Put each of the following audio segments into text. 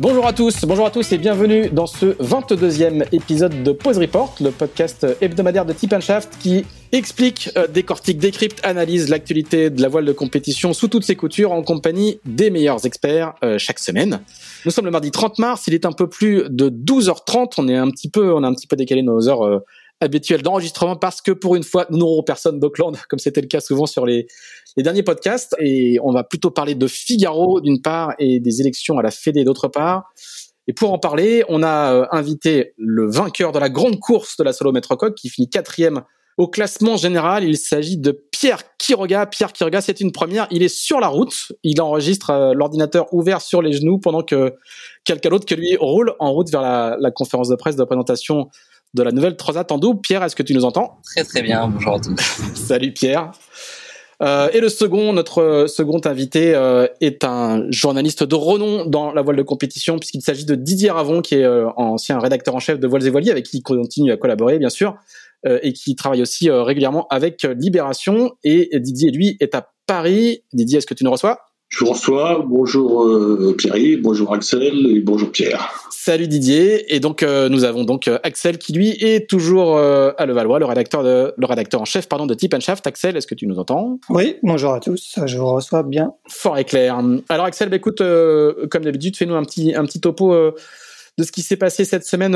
Bonjour à tous, bonjour à tous et bienvenue dans ce 22e épisode de Pause Report, le podcast hebdomadaire de Tip Shaft qui explique, euh, décortique, décrypte, analyse l'actualité de la voile de compétition sous toutes ses coutures en compagnie des meilleurs experts euh, chaque semaine. Nous sommes le mardi 30 mars, il est un peu plus de 12h30, on est un petit peu, on a un petit peu décalé nos heures euh, habituelles d'enregistrement parce que pour une fois, nous n'aurons personne d'Auckland, comme c'était le cas souvent sur les, les derniers podcasts. Et on va plutôt parler de Figaro d'une part et des élections à la Fédé d'autre part. Et pour en parler, on a euh, invité le vainqueur de la grande course de la solo Coq qui finit quatrième au classement général. Il s'agit de Pierre Quiroga. Pierre Quiroga, c'est une première. Il est sur la route. Il enregistre euh, l'ordinateur ouvert sur les genoux pendant que quelqu'un d'autre que lui roule en route vers la, la conférence de presse de présentation de la nouvelle Transat en double. Pierre, est-ce que tu nous entends? Très très bien. Bonjour à tous. Salut Pierre. Euh, et le second, notre second invité euh, est un journaliste de renom dans la voile de compétition, puisqu'il s'agit de Didier Ravon, qui est euh, ancien rédacteur en chef de Voiles et Voiliers, avec qui il continue à collaborer, bien sûr, et qui travaille aussi régulièrement avec Libération. Et Didier, lui, est à Paris. Didier, est-ce que tu nous reçois? Je vous reçois. Bonjour Pierre, bonjour Axel et bonjour Pierre. Salut Didier. Et donc euh, nous avons donc euh, Axel qui lui est toujours euh, à Levallois, le rédacteur de le rédacteur en chef pardon de Tip Shaft. Axel, est-ce que tu nous entends? Oui, bonjour à tous. Je vous reçois bien. Fort et clair. Alors Axel, bah, écoute, comme d'habitude, fais-nous un petit un petit topo de ce qui s'est passé cette semaine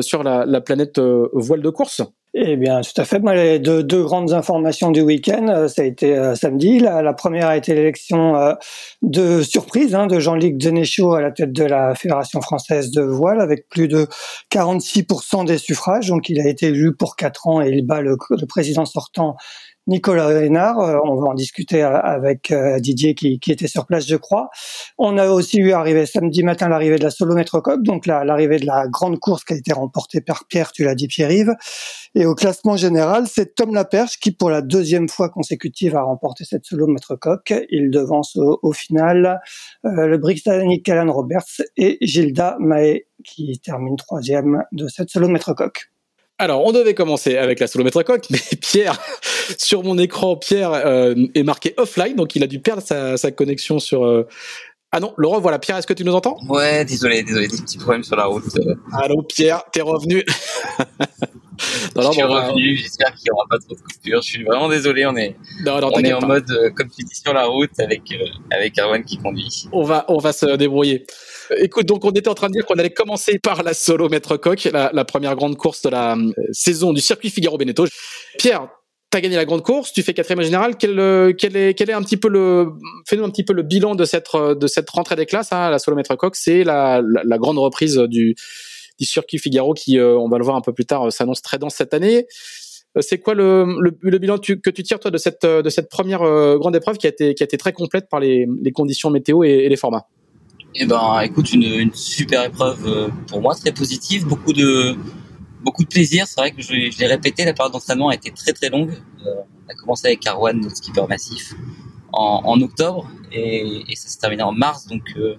sur la, la planète voile de course. Eh bien, tout à fait. Moi, les deux, deux grandes informations du week-end, euh, ça a été euh, samedi. La, première a été l'élection euh, de surprise hein, de Jean-Luc Denéchaud à la tête de la Fédération française de voile, avec plus de 46% des suffrages. Donc, il a été élu pour quatre ans et il bat le président sortant Nicolas Hénard. Euh, on va en discuter euh, avec euh, Didier qui, qui, était sur place, je crois. On a aussi eu arrivé samedi matin l'arrivée de la Solomètre Coq, donc l'arrivée de la grande course qui a été remportée par Pierre, tu l'as dit Pierre-Yves. Et au classement général, c'est Tom Laperche qui, pour la deuxième fois consécutive, a remporté cette Solomètre Coq. Il devance au, final le Britannique Alan Roberts et Gilda Mae qui termine troisième de cette Solomètre Coq. Alors, on devait commencer avec la solomètre coque, mais Pierre, sur mon écran, Pierre euh, est marqué offline, donc il a dû perdre sa, connexion sur. Euh, ah non, Laurent, voilà, Pierre, est-ce que tu nous entends? Ouais, désolé, désolé, des petits problèmes sur la route. Allô, Pierre, t'es revenu? Non, non, je suis revenu, j'espère qu'il n'y aura pas trop de coupures. Je suis vraiment désolé, on est, on est en mode, euh, comme tu dis, sur la route avec, avec Arwan qui conduit. On va, on va se débrouiller. Écoute, donc on était en train de dire qu'on allait commencer par la solo maître coq, la, première grande course de la euh, saison du circuit Figaro Beneteau. Pierre, tu as gagné la grande course, tu fais quatrième général. Quel, euh, quel, est, quel est un petit peu le, fais-nous un petit peu le bilan de cette, euh, de cette rentrée des classes, hein, la solo maître coq. C'est la, la, grande reprise du, du circuit Figaro qui, on va le voir un peu plus tard, s'annonce très dense cette année. C'est quoi le, le, bilan que tu tires toi de cette, de cette première grande épreuve qui a été, qui a été très complète par les conditions météo et les formats? Eh ben, écoute, une, une, super épreuve euh, pour moi, très positive, beaucoup de beaucoup de plaisir. C'est vrai que je, je l'ai répété, la période d'entraînement a été très très longue. Euh, on a commencé avec Arwan, notre skipper massif, en, en octobre et, et ça s'est terminé en mars. Donc, euh,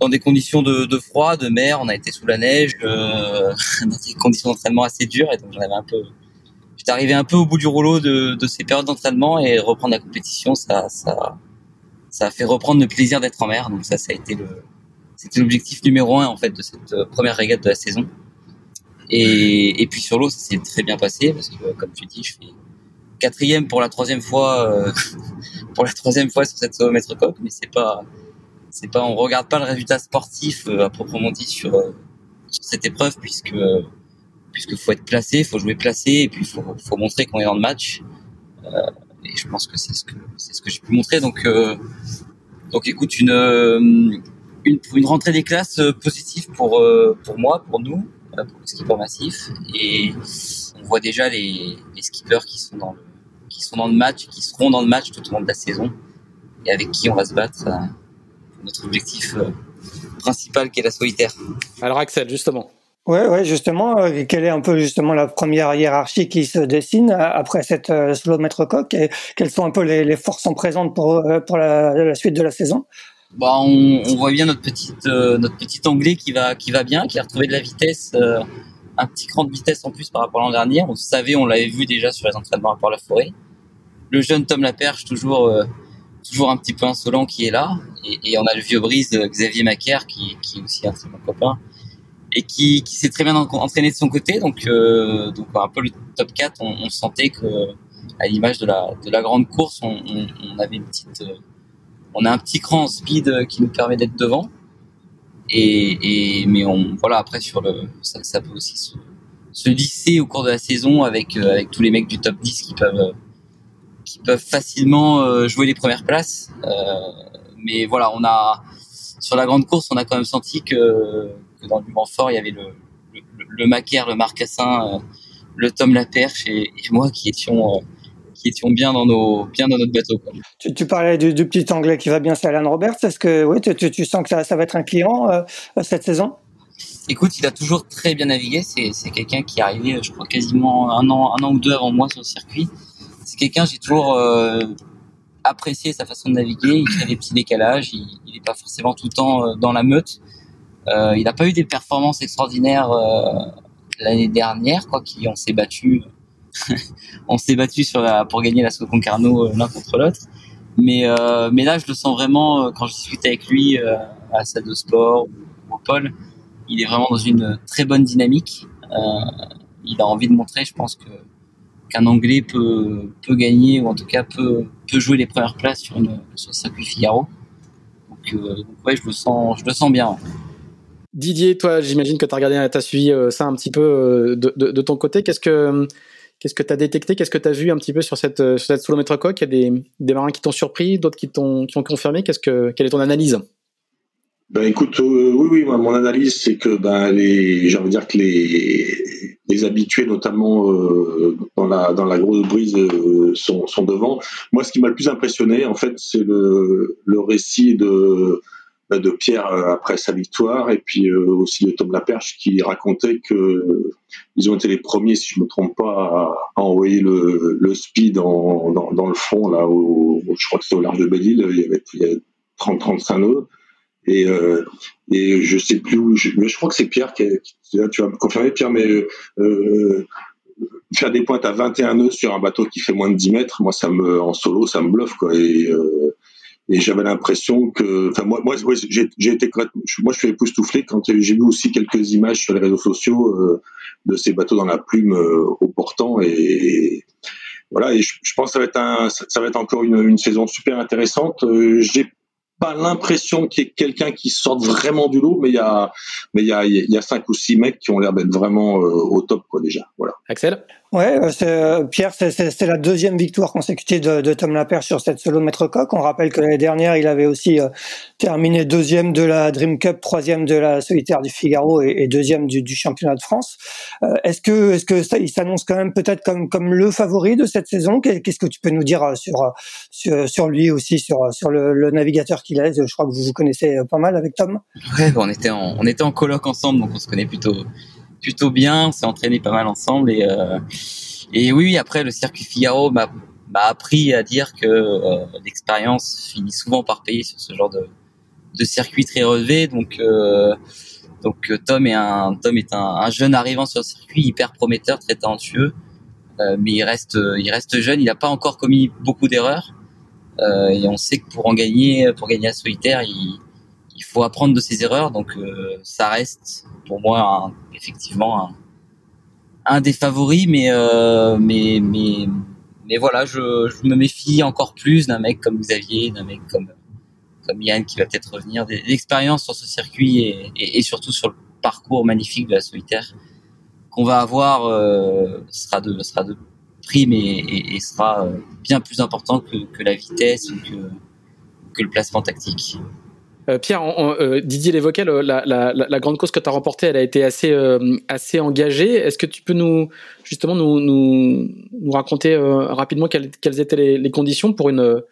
dans des conditions de, de, froid, de mer, on a été sous la neige, euh, dans des conditions d'entraînement assez dures. Et donc, j'en avais un peu. J'étais arrivé un peu au bout du rouleau de, de ces périodes d'entraînement et reprendre la compétition, ça, ça, ça a fait reprendre le plaisir d'être en mer. Donc ça, ça a été le, c'était l'objectif numéro un en fait de cette euh, première régate de la saison. Et, et puis sur l'eau, ça s'est très bien passé parce que comme tu dis, je fais quatrième pour la troisième fois, euh, pour la troisième fois sur cette mètre coque, mais c'est pas, c'est pas, on regarde pas le résultat sportif euh, à proprement dit sur, sur cette épreuve puisque puisque faut être placé, faut jouer placé et puis faut, faut montrer qu'on est dans le match. Et je pense que c'est ce que c'est ce que j'ai pu montrer. Donc euh, donc écoute une, euh, une une rentrée des classes euh, positive pour pour moi, pour nous, pour le skipper massif. Et on voit déjà les, les skippers qui sont dans le qui sont dans le match, qui seront dans le match tout au long de la saison et avec qui on va se battre. Notre objectif principale qui est la solitaire. Alors Axel, justement. Ouais, ouais, justement, euh, quelle est un peu justement la première hiérarchie qui se dessine après cette euh, slow maître coq et quelles sont un peu les, forces en présente pour pour la, la, suite de la saison? Bah, on, voit bien notre petite notre petit anglais qui va qui va bien, qui a retrouvé de la vitesse, un petit cran de vitesse en plus par rapport à l'an dernier. On savait, on l'avait vu déjà sur les entraînements à Port-la-Forêt. Le jeune Tom Laperche, toujours toujours un petit peu insolent qui est là. Et, et on a le vieux brise Xavier Macaire qui, qui est aussi un très bon copain et qui, qui s'est très bien entraîné de son côté. Donc, euh, donc un peu le top 4, on, on sentait que à l'image de la, de la grande course, on, on, on avait une petite, euh, on a un petit cran en speed qui nous permet d'être devant. Et, et, mais on, voilà, après sur le, ça, ça peut aussi se, se lisser au cours de la saison avec, euh, avec tous les mecs du top 10 qui peuvent, qui peuvent facilement euh, jouer les premières places. Euh, mais voilà, on a sur la grande course, on a quand même senti que, que dans le mouvement fort, il y avait le, le, le Macaire, le Marcassin, euh, le Tom Laperche et, et moi qui étions qui étions bien dans nos bien dans notre bateau. Quoi. Tu, tu parlais du, du, petit anglais qui va bien, c'est Alan Roberts. Est-ce que oui, tu, tu, sens que ça, ça va être un client euh, cette saison? Écoute, il a toujours très bien navigué. C'est, quelqu'un qui est arrivé, je crois, quasiment un an, un an ou deux avant moi sur le circuit c'est quelqu'un, j'ai toujours euh, apprécié sa façon de naviguer. Il fait des petits décalages, il n'est pas forcément tout le temps euh, dans la meute. Euh, il n'a pas eu des performances extraordinaires euh, l'année dernière, quoi. Qui on s'est battu, on s'est battu sur pour gagner la Concarneau l'un contre l'autre. Mais mais là, je le sens vraiment quand je discute avec lui à la de sport ou au pôle. Il est vraiment dans une très bonne dynamique. il a envie de montrer, je pense que qu'un Anglais peut, peut gagner ou en tout cas peut, peut jouer les premières places sur, une, sur le circuit Figaro. Donc, euh, donc, ouais, je le sens, je le sens bien. Didier, toi, j'imagine que tu as regardé, tu as suivi euh, ça un petit peu euh, de, ton côté. Qu'est-ce que qu'est-ce que tu as détecté? Qu'est-ce que tu as vu un petit peu sur cette sur cette solo coque Il y a des, des marins qui t'ont surpris, d'autres qui t'ont qui ont confirmé. Qu'est-ce que quelle est ton analyse? Ben écoute, euh, oui, oui, mon analyse c'est que ben les, j'ai dire que les les habitués, notamment dans la dans la grosse brise, sont, sont devant. Moi, ce qui m'a le plus impressionné, en fait, c'est le le récit de de Pierre après sa victoire et puis aussi de Tom Laperche qui racontait que ils ont été les premiers, si je me trompe pas, à, envoyer le, le speed dans, dans le fond là, où, je crois que c'était au large de Belle-Île, il y avait, avait 30-35 nœuds. Et, euh, et je sais plus où, mais je crois que c'est Pierre qui, tu vas me confirmer Pierre, mais euh, faire des pointes à 21 nœuds sur un bateau qui fait moins de 10 mètres, moi ça me en solo ça me bluffe quoi. Et, euh, et j'avais l'impression que, enfin moi, moi j'ai, été, moi je suis époustouflé quand j'ai vu aussi quelques images sur les réseaux sociaux euh, de ces bateaux dans la plume euh, au portant et, voilà. Et je, pense que ça va être un, ça va être encore une, une saison super intéressante. Euh, j'ai pas l'impression qu'il y ait quelqu'un qui sorte vraiment du lot, mais il y a, mais il y a, il y a cinq ou six mecs qui ont l'air d'être vraiment euh, au top, quoi, déjà. Voilà. Axel? Ouais, euh, euh, Pierre, c'est la deuxième victoire consécutive de, de Tom Laperche sur cette solo maître coq. On rappelle que l'année dernière, il avait aussi euh, terminé deuxième de la Dream Cup, troisième de la solitaire du Figaro et, deuxième du, du, championnat de France. Euh, est-ce que, est-ce que ça, il s'annonce quand même peut-être comme comme le favori de cette saison? Qu'est-ce que tu peux nous dire sur sur, sur lui aussi, sur sur le, le navigateur qu'il est? Je crois que vous vous connaissez pas mal avec Tom. Ouais, on était en, on était en colloque ensemble, donc on se connaît plutôt plutôt bien. On s'est entraîné pas mal ensemble et euh, et oui, après le circuit Figaro m'a appris à dire que euh, l'expérience finit souvent par payer sur ce genre de de circuit très relevé. Donc euh, donc Tom est un Tom est un, un, jeune arrivant sur le circuit hyper prometteur, très talentueux, mais il reste il reste jeune. Il n'a pas encore commis beaucoup d'erreurs. Et on sait que pour en gagner pour gagner à solitaire, il il faut apprendre de ses erreurs. Donc euh, ça reste pour moi effectivement un, des favoris, mais euh, mais mais mais voilà, je, me méfie encore plus d'un mec comme Xavier, d'un mec comme comme Yann qui va peut-être revenir. L'expérience sur ce circuit et, surtout sur le parcours magnifique de la solitaire qu'on va avoir euh, sera de sera de prime et, et, sera bien plus important que, que la vitesse ou que, que le placement tactique. Euh, Pierre, euh, Didier l'évoquait, la, la, grande cause que tu as remportée, elle a été assez, euh, assez engagée. Est-ce que tu peux nous justement nous, raconter rapidement quelles, étaient les, conditions pour une,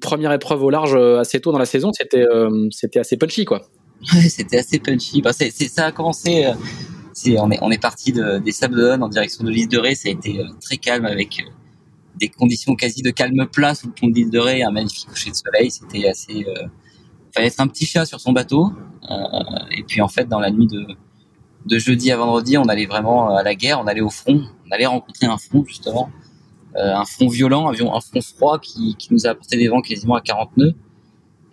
première épreuve au large assez tôt dans la saison? C'était assez punchy, quoi. Ouais, c'était assez punchy. Bah, ça a commencé. On est, on est parti de, des Sables d'Olonne en direction de l'île de Ré. Ça a été très calme avec des conditions quasi de calme plat sous le pont de l'île de Ré, un magnifique coucher de soleil. C'était assez. Euh, être un petit chat sur son bateau. et puis en fait, dans la nuit de, de jeudi à vendredi, on allait vraiment à la guerre. On allait au front. On allait rencontrer un front justement, un front violent, un, front froid qui, qui nous a apporté des vents quasiment à 40 nœuds.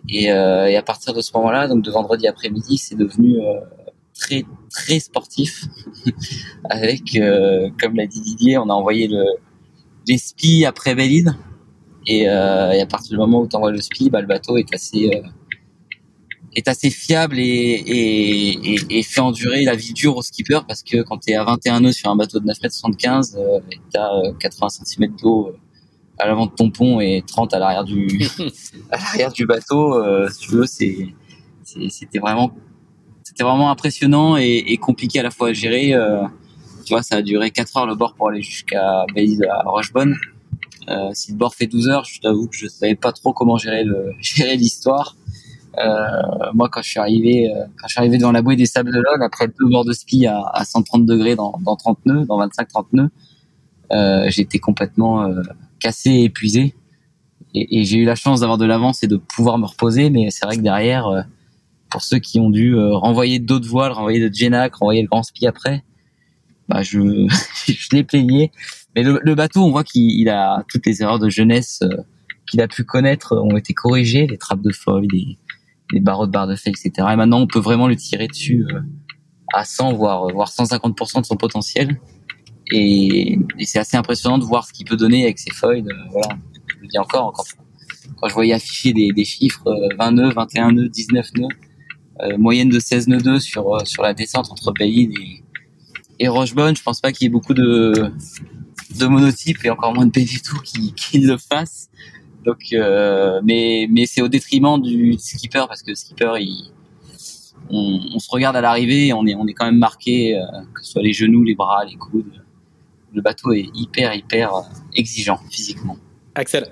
Et, euh, à partir de ce moment-là, donc de vendredi après-midi, c'est devenu euh, très très sportif. Avec, euh, comme l'a dit Didier, on a envoyé le les spies après Bélide. Et, euh, à partir du moment où tu envoies le spi, bah, le bateau est assez euh, est assez fiable et, et, et, fait endurer la vie dure au skipper parce que quand tu es à 21 nœuds sur un bateau de 9 mètres 75 euh, et tu as 80 cm d'eau à l'avant de ton pont et 30 à l'arrière du à l'arrière du bateau euh, si tu veux c'est c'était vraiment c'était vraiment impressionnant et, compliqué à la fois à gérer euh, tu vois ça a duré 4 heures le bord pour aller jusqu'à à Rochebonne euh, si le bord fait 12 heures je t'avoue que je savais pas trop comment gérer le gérer l'histoire. euh, moi quand je suis arrivé euh, quand je suis arrivé devant la bouée des Sables d'Olonne après deux bords de ski à, à 130 degrés dans, dans 30 nœuds dans 25 30 nœuds euh, j'étais complètement cassé et épuisé. Et, et j'ai eu la chance d'avoir de l'avance et de pouvoir me reposer, mais c'est vrai que derrière, euh, pour ceux qui ont dû euh, renvoyer d'autres voiles, renvoyer de Genac, renvoyer le Grand Spi après, bah je, je l'ai plaigné. Mais le, le, bateau, on voit qu'il a toutes les erreurs de jeunesse euh, qu'il a pu connaître ont été corrigées, les trappes de foil, les, les barreaux de barre de fer, etc. Et maintenant, on peut vraiment le tirer dessus à 100, voire, voire 150% de son potentiel. Et, et c'est assez impressionnant de voir ce qu'il peut donner avec ses feuilles. voilà, je le encore, quand, quand je voyais afficher des, des chiffres 20 euh, nœuds, 21 nœuds, 19 nœuds, euh, moyenne de 16 nœuds 2 sur euh, sur la descente entre Bayid et, et Rochebonne, je pense pas qu'il y ait beaucoup de de monotypes et encore moins de PV2 qui, qui le fassent. Donc, euh, mais mais c'est au détriment du skipper parce que le skipper on, se regarde à l'arrivée, on est on est quand même marqué que ce soit les genoux, les bras, les coudes le bateau est hyper, hyper euh, exigeant physiquement. Axel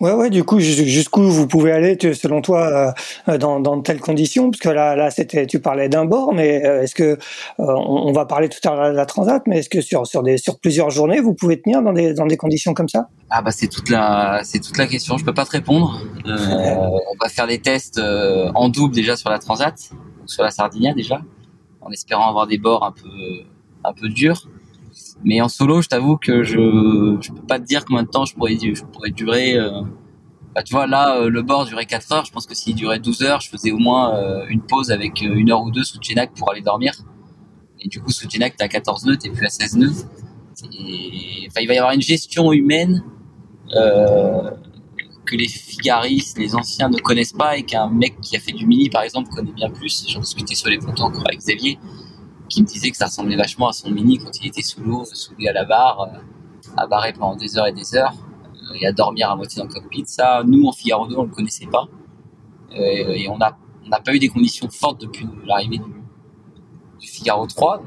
Ouais, ouais. Du coup, jusqu'où vous pouvez aller, selon toi, euh, dans, dans de telles conditions? Parce que là, là, c'était, tu parlais d'un bord, mais euh, est-ce que on, va parler tout à l'heure de la transat, mais est-ce que sur sur des sur plusieurs journées, vous pouvez tenir dans des dans des conditions comme ça? Ah bah c'est toute la c'est toute la question. Je peux pas te répondre. on va faire des tests en double déjà sur la transat, sur la Sardinia déjà, en espérant avoir des bords un peu un peu durs. Mais en solo, je t'avoue que je je peux pas te dire combien de temps je pourrais je pourrais durer. Euh... Bah, tu vois là, euh, le bord durait 4 heures. Je pense que s'il durait 12 heures, je faisais au moins euh, une pause avec euh, une heure ou deux sous Genac pour aller dormir. Et du coup, sous Genac, t'as 14 nœuds, t'es plus à 16 nœuds. Et enfin, il va y avoir une gestion humaine que les figaristes, les anciens ne connaissent pas et qu'un mec qui a fait du mini, par exemple, connaît bien plus. J'en discutais sur les pontons encore avec Xavier qui me disait que ça ressemblait vachement à son mini quand il était sous l'eau, soudé à la barre, euh, à barrer pendant des heures et des heures, euh, et à dormir à moitié dans le cockpit. Ça, nous, en Figaro 2, on le connaissait pas. Euh, et on n'a pas eu des conditions fortes depuis l'arrivée du, Figaro 3. Donc,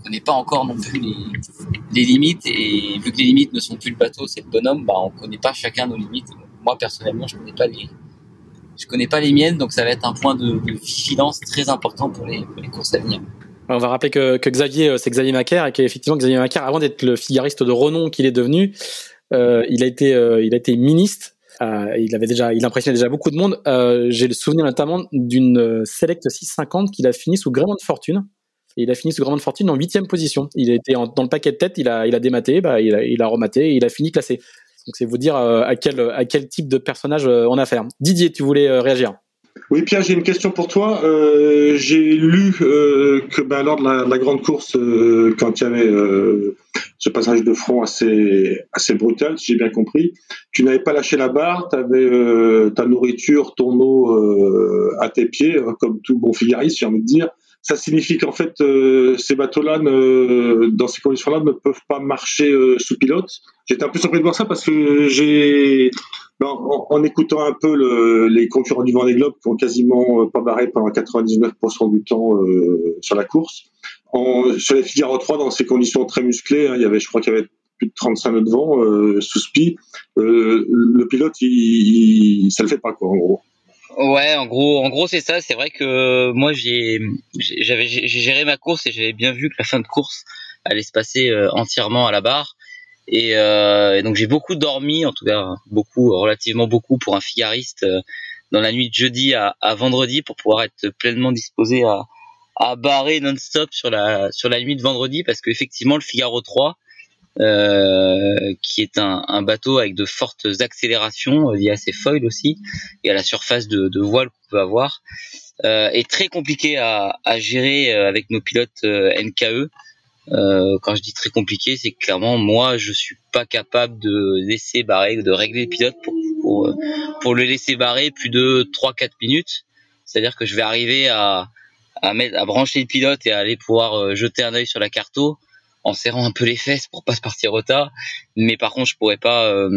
on connaît pas encore non plus les, limites. Et vu que les limites ne sont plus le bateau, c'est le bonhomme, bah, on connaît pas chacun nos limites. Moi, personnellement, je connais pas les, je connais pas les miennes, donc ça va être un point de, vigilance très important pour les courses à venir. On va rappeler que, Xavier, euh, c'est Xavier Macaire et qu'effectivement Xavier Macaire, avant d'être le figariste de renom qu'il est devenu, euh, il a été, euh, il a été ministre. Il avait déjà, il impressionnait déjà beaucoup de monde. J'ai le souvenir notamment d'une Select 650 qu'il a fini sous Gréement de Fortune. Il a fini sous Gréement de Fortune en huitième position. Il en, dans le paquet de tête, il a, dématé, bah, il a, il a rematé et il a fini classé. Donc c'est vous dire à quel, à quel type de personnage on a affaire. Didier, tu voulais réagir oui, Pierre, j'ai une question pour toi. Euh, j'ai lu euh, que ben, lors de la, grande course, euh, quand il y avait ce passage de front assez, assez brutal, si j'ai bien compris, tu n'avais pas lâché la barre, tu avais ta nourriture, ton eau à tes pieds, comme tout bon figariste, j'ai envie de dire. Ça signifie qu'en fait, ces bateaux-là, dans ces conditions-là, ne peuvent pas marcher sous pilote. J'étais un peu surpris de voir ça parce que j'ai en, en, écoutant un peu le, les concurrents du Vendée Globe qui ont quasiment euh, pas barré pendant 99% du temps euh, sur la course. En, sur les Figaro 3, dans ces conditions très musclées, hein, il y avait, je crois qu'il y avait plus de 35 nœuds de vent euh, sous spi. Euh, le pilote, il, il, ça le fait pas quoi, en gros. Ouais, en gros, en gros c'est ça. C'est vrai que moi j'ai j'avais j'ai géré ma course et j'avais bien vu que la fin de course allait se passer euh, entièrement à la barre. Et, euh, et donc j'ai beaucoup dormi, en tout cas beaucoup, relativement beaucoup pour un figariste euh, dans la nuit de jeudi à, à, vendredi pour pouvoir être pleinement disposé à, à barrer non-stop sur la sur la nuit de vendredi parce qu'effectivement le Figaro 3 euh, qui est un, un, bateau avec de fortes accélérations liées à ses foils aussi et à la surface de, de voile qu'on peut avoir euh, est très compliqué à, à gérer avec nos pilotes NKE euh, quand je dis très compliqué, c'est clairement moi je suis pas capable de laisser barrer, de régler le pilote pour pour, pour le laisser barrer plus de 3-4 minutes. C'est-à-dire que je vais arriver à à, mettre, à brancher le pilote et à aller pouvoir euh, jeter un œil sur la carto en serrant un peu les fesses pour pas se partir au tas. Mais par contre je pourrais pas, euh,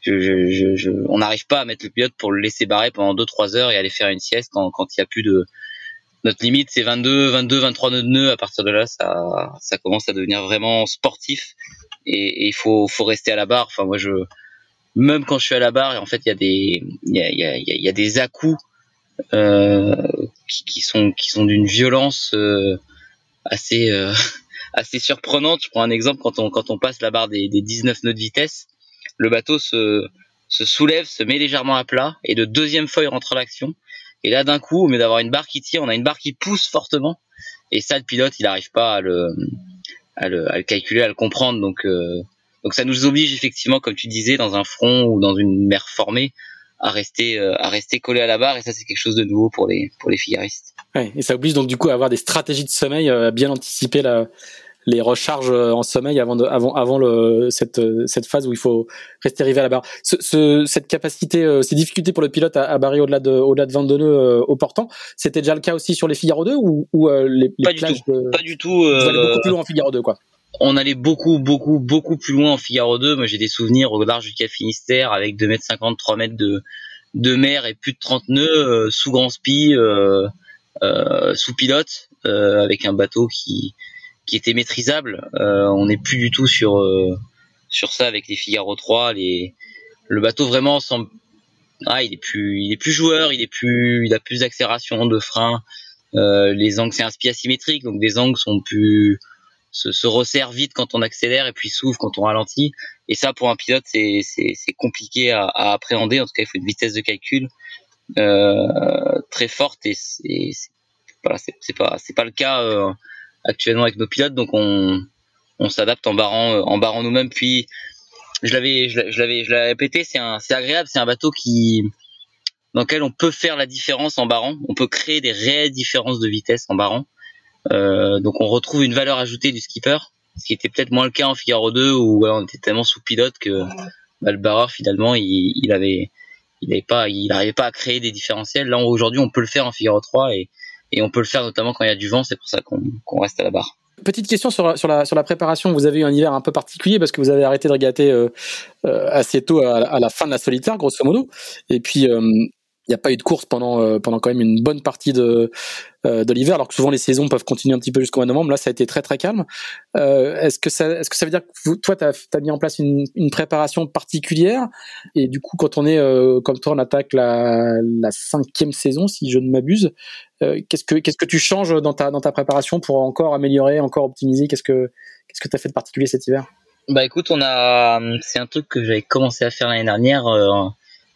je, je, je, on n'arrive pas à mettre le pilote pour le laisser barrer pendant 2-3 heures et aller faire une sieste quand quand il y a plus de notre limite c'est 22, 22, 23 nœuds. À partir de là, ça, ça commence à devenir vraiment sportif et il faut, faut rester à la barre. Enfin, moi, je, même quand je suis à la barre, en fait, il y a des, il y a, y a, y a des à euh, qui, qui, sont, qui sont d'une violence euh, assez, euh, assez surprenante. Je prends un exemple quand on, quand on passe la barre des, des 19 nœuds de vitesse, le bateau se, se soulève, se met légèrement à plat et de deuxième feuille rentre l'action et là, d'un coup, au lieu d'avoir une barre qui tire, on a une barre qui pousse fortement. Et ça, le pilote, il n'arrive pas à le, à le, à le, calculer, à le comprendre. Donc, euh, donc ça nous oblige effectivement, comme tu disais, dans un front ou dans une mer formée, à rester, euh, à rester collé à la barre. Et ça, c'est quelque chose de nouveau pour les, pour les figaristes. Ouais, et ça oblige donc du coup à avoir des stratégies de sommeil, à bien anticiper la, les recharges en sommeil avant de, avant avant le cette cette phase où il faut rester arrivé à la barre. Ce, ce, cette capacité, euh, ces difficultés pour le pilote à, à barrer au-delà de au-delà de 22 nœuds euh, au portant, c'était déjà le cas aussi sur les Figaro 2 ou, ou euh, les, les pas du tout, de... pas du tout. Vous allez beaucoup plus loin en Figaro 2 quoi. On allait beaucoup, beaucoup, beaucoup plus loin en Figaro 2. Moi, j'ai des souvenirs au large du Cap Finistère avec 2 mètres 50, 3 mètres de, de mer et plus de 30 nœuds sous grand spi, sous pilote, avec un bateau qui, qui était maîtrisable. Euh, on n'est plus du tout sur euh, sur ça avec les Figaro 3. Les, le bateau vraiment semble ah, il est plus il est plus joueur, il est plus il a plus d'accélération, de frein. Euh, les angles c'est un spi asymétrique, donc des angles sont plus se, se resserrent vite quand on accélère et puis s'ouvrent quand on ralentit. Et ça pour un pilote c'est compliqué à, à, appréhender. En tout cas il faut une vitesse de calcul euh, très forte et c'est, voilà c'est pas c'est pas le cas euh, actuellement avec nos pilotes, donc on, on s'adapte en barrant, euh, en barrant nous-mêmes. Puis je l'avais, je l'avais, répété, c'est agréable, c'est un bateau qui, dans lequel on peut faire la différence en barrant. On peut créer des réelles différences de vitesse en barrant. Euh, donc on retrouve une valeur ajoutée du skipper, ce qui était peut-être moins le cas en Figaro 2 où on était tellement sous pilote que bah, le barreur finalement il, il avait, il avait pas, n'arrivait pas à créer des différentiels. Là aujourd'hui on peut le faire en Figaro 3 et et on peut le faire notamment quand il y a du vent, c'est pour ça qu'on qu reste à la barre. Petite question sur, la, préparation. Vous avez eu un hiver un peu particulier parce que vous avez arrêté de régater euh, euh, assez tôt à, à, la fin de la solitaire, grosso modo. Et puis, euh, il n'y a pas eu de course pendant euh, pendant quand même une bonne partie de euh, de l'hiver alors que souvent les saisons peuvent continuer un petit peu jusqu'au mois de novembre. Là ça a été très très calme. Euh, est-ce que ça est-ce que ça veut dire que toi tu as, mis en place une, une préparation particulière? Et du coup quand on est comme toi on attaque la, cinquième saison si je ne m'abuse qu'est-ce que qu'est-ce que tu changes dans ta dans ta préparation pour encore améliorer encore optimiser? Qu'est-ce que qu'est-ce que tu as fait de particulier cet hiver? Bah écoute on a c'est un truc que j'avais commencé à faire l'année dernière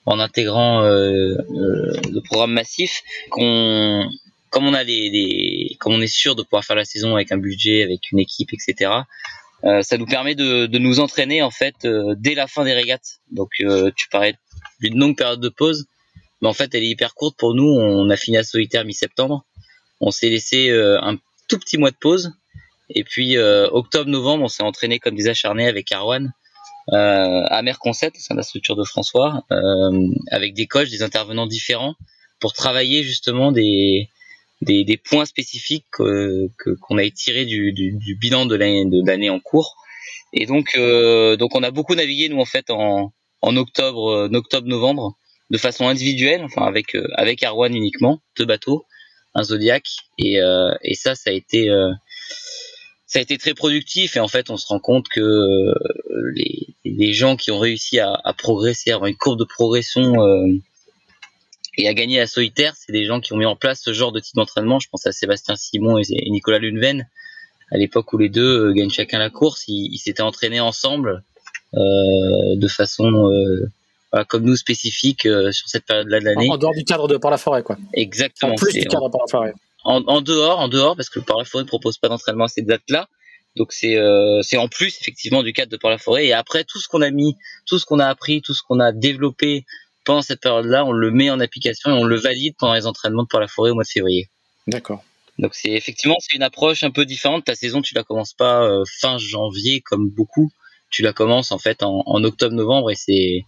en intégrant euh, euh, le programme massif comme on est sûr de pouvoir faire la saison avec un budget, avec une équipe, etc. Euh, ça nous permet de, nous entraîner en fait dès la fin des régates. Donc tu parlais d'une longue période de pause, mais en fait elle est hyper courte pour nous. On a fini à solitaire mi-septembre. On s'est laissé un tout petit mois de pause. Et puis octobre-novembre, on s'est entraîné comme des acharnés avec Arwan à au sein de la structure de François, euh, avec des coachs, des intervenants différents, pour travailler justement des, des, des points spécifiques que, qu'on a tirés du, du, du, bilan de l'année, en cours. Et donc, euh, donc on a beaucoup navigué nous en fait en, en octobre, octobre-novembre, de façon individuelle, enfin avec avec Arwan uniquement, deux bateaux, un Zodiac, et, et ça, ça a été ça a été très productif et en fait on se rend compte que euh, les, les gens qui ont réussi à, à progresser, à avoir une courbe de progression euh, et à gagner la solitaire, c'est des gens qui ont mis en place ce genre de type d'entraînement. Je pense à Sébastien Simon et Nicolas Luneven. À l'époque où les deux gagnent chacun la course, ils s'étaient entraînés ensemble euh, de façon euh, comme nous spécifique euh, sur cette période-là de l'année. En, dehors du cadre de par la forêt, quoi. Exactement. En plus du cadre de par la forêt. En, dehors, en dehors, parce que par la forêt ne propose pas d'entraînement à cette date-là. Donc c'est c'est en plus effectivement du cadre de par la forêt. Et après tout ce qu'on a mis, tout ce qu'on a appris, tout ce qu'on a développé pendant cette période-là, on le met en application et on le valide pendant les entraînements de par la forêt au mois de février. D'accord. Donc c'est effectivement c'est une approche un peu différente. Ta saison tu la commences pas fin janvier comme beaucoup tu la commences en fait en, octobre-novembre et c'est,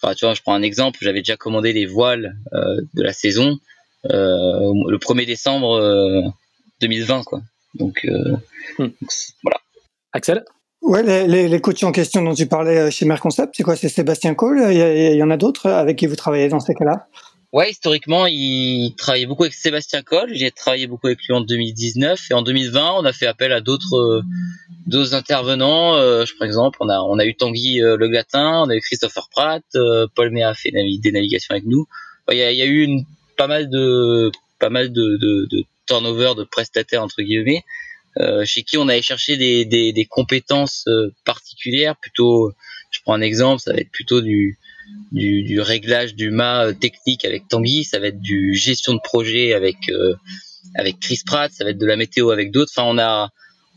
enfin tu vois, je prends un exemple, j'avais déjà commandé les voiles euh, de la saison euh, le 1er décembre 2020 euh, quoi. Donc, hmm. voilà. Axel? Ouais, les, les, coachs en question dont tu parlais chez Merconcept, c'est quoi? C'est Sébastien Cole Il y, y, en a d'autres avec qui vous travaillez dans ces cas-là? Ouais, historiquement, il travaillait beaucoup avec Sébastien Coll. J'ai travaillé beaucoup avec lui en 2019 et en 2020, on a fait appel à d'autres euh, d'autres intervenants. Euh, je par exemple, on a on a eu Tanguy euh, Le Glatin, on a eu Christopher Pratt, Paul Méa a fait des navigations avec nous. Il y a, y a eu une, pas mal de pas mal de, de, de turnover de prestataires entre guillemets. chez qui on allait chercher des, des, des compétences particulières. Plutôt, je prends un exemple, ça va être plutôt du, du, du, réglage du mât euh, technique avec Tanguy, ça va être du gestion de projet avec euh, avec Chris Pratt, ça va être de la météo avec d'autres. Enfin, on a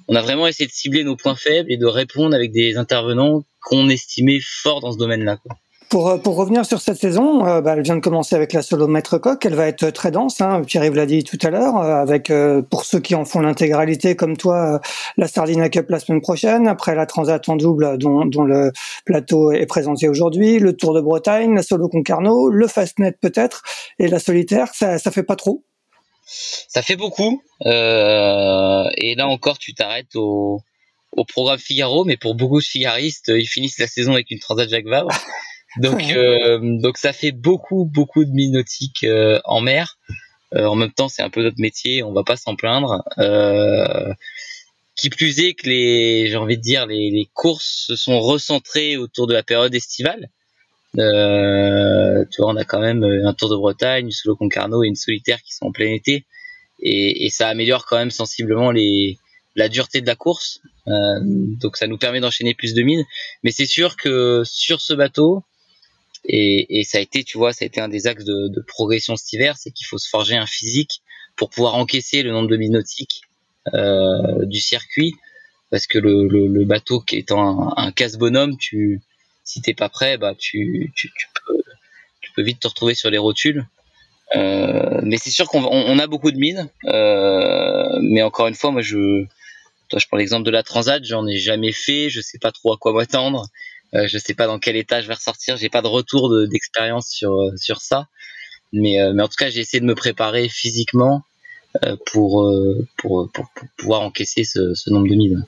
on a vraiment essayé de cibler nos points faibles et de répondre avec des intervenants qu'on estimait forts dans ce domaine-là. Pour, euh, pour revenir sur cette saison, euh, bah, elle vient de commencer avec la solo maître coq. Elle va être très dense. Hein, Pierre-Yves l'a dit tout à l'heure. Euh, avec pour ceux qui en font l'intégralité, comme toi, la Sardina Cup la semaine prochaine. Après la Transat en double, dont, dont le plateau est présenté aujourd'hui, le Tour de Bretagne, la solo Concarneau, le Fastnet peut-être, et la solitaire. Ça, ça fait pas trop. Ça fait beaucoup. et là encore, tu t'arrêtes au au programme Figaro, mais pour beaucoup de figaristes, ils finissent la saison avec une Transat Jacques Vabre. Donc, euh, donc ça fait beaucoup, beaucoup de mines nautiques euh, en mer. Euh, en même temps, c'est un peu notre métier, on va pas s'en plaindre. qui plus est que les, j'ai envie de dire, les, les, courses se sont recentrées autour de la période estivale. Euh, tu vois, on a quand même un Tour de Bretagne, une solo Concarneau et une solitaire qui sont en plein été, et, et ça améliore quand même sensiblement les, la dureté de la course. Euh, donc ça nous permet d'enchaîner plus de mines. Mais c'est sûr que sur ce bateau, et, et, ça a été, tu vois, ça a été un des axes de, de progression cet hiver, c'est qu'il faut se forger un physique pour pouvoir encaisser le nombre de mines nautiques euh, du circuit, parce que le, le, le bateau qui est un, un casse-bonhomme, tu, si t'es pas prêt, bah tu, tu, tu, peux, tu peux vite te retrouver sur les rotules. Euh, mais c'est sûr qu'on on a beaucoup de mines, euh, mais encore une fois, moi je, toi, je prends l'exemple de la Transat, j'en ai jamais fait, je sais pas trop à quoi m'attendre. Euh, je sais pas dans quel état je vais ressortir. J'ai pas de retour d'expérience sur euh, sur ça, mais euh, mais en tout cas j'ai essayé de me préparer physiquement pour, pour, pour, pouvoir encaisser ce, nombre de milles.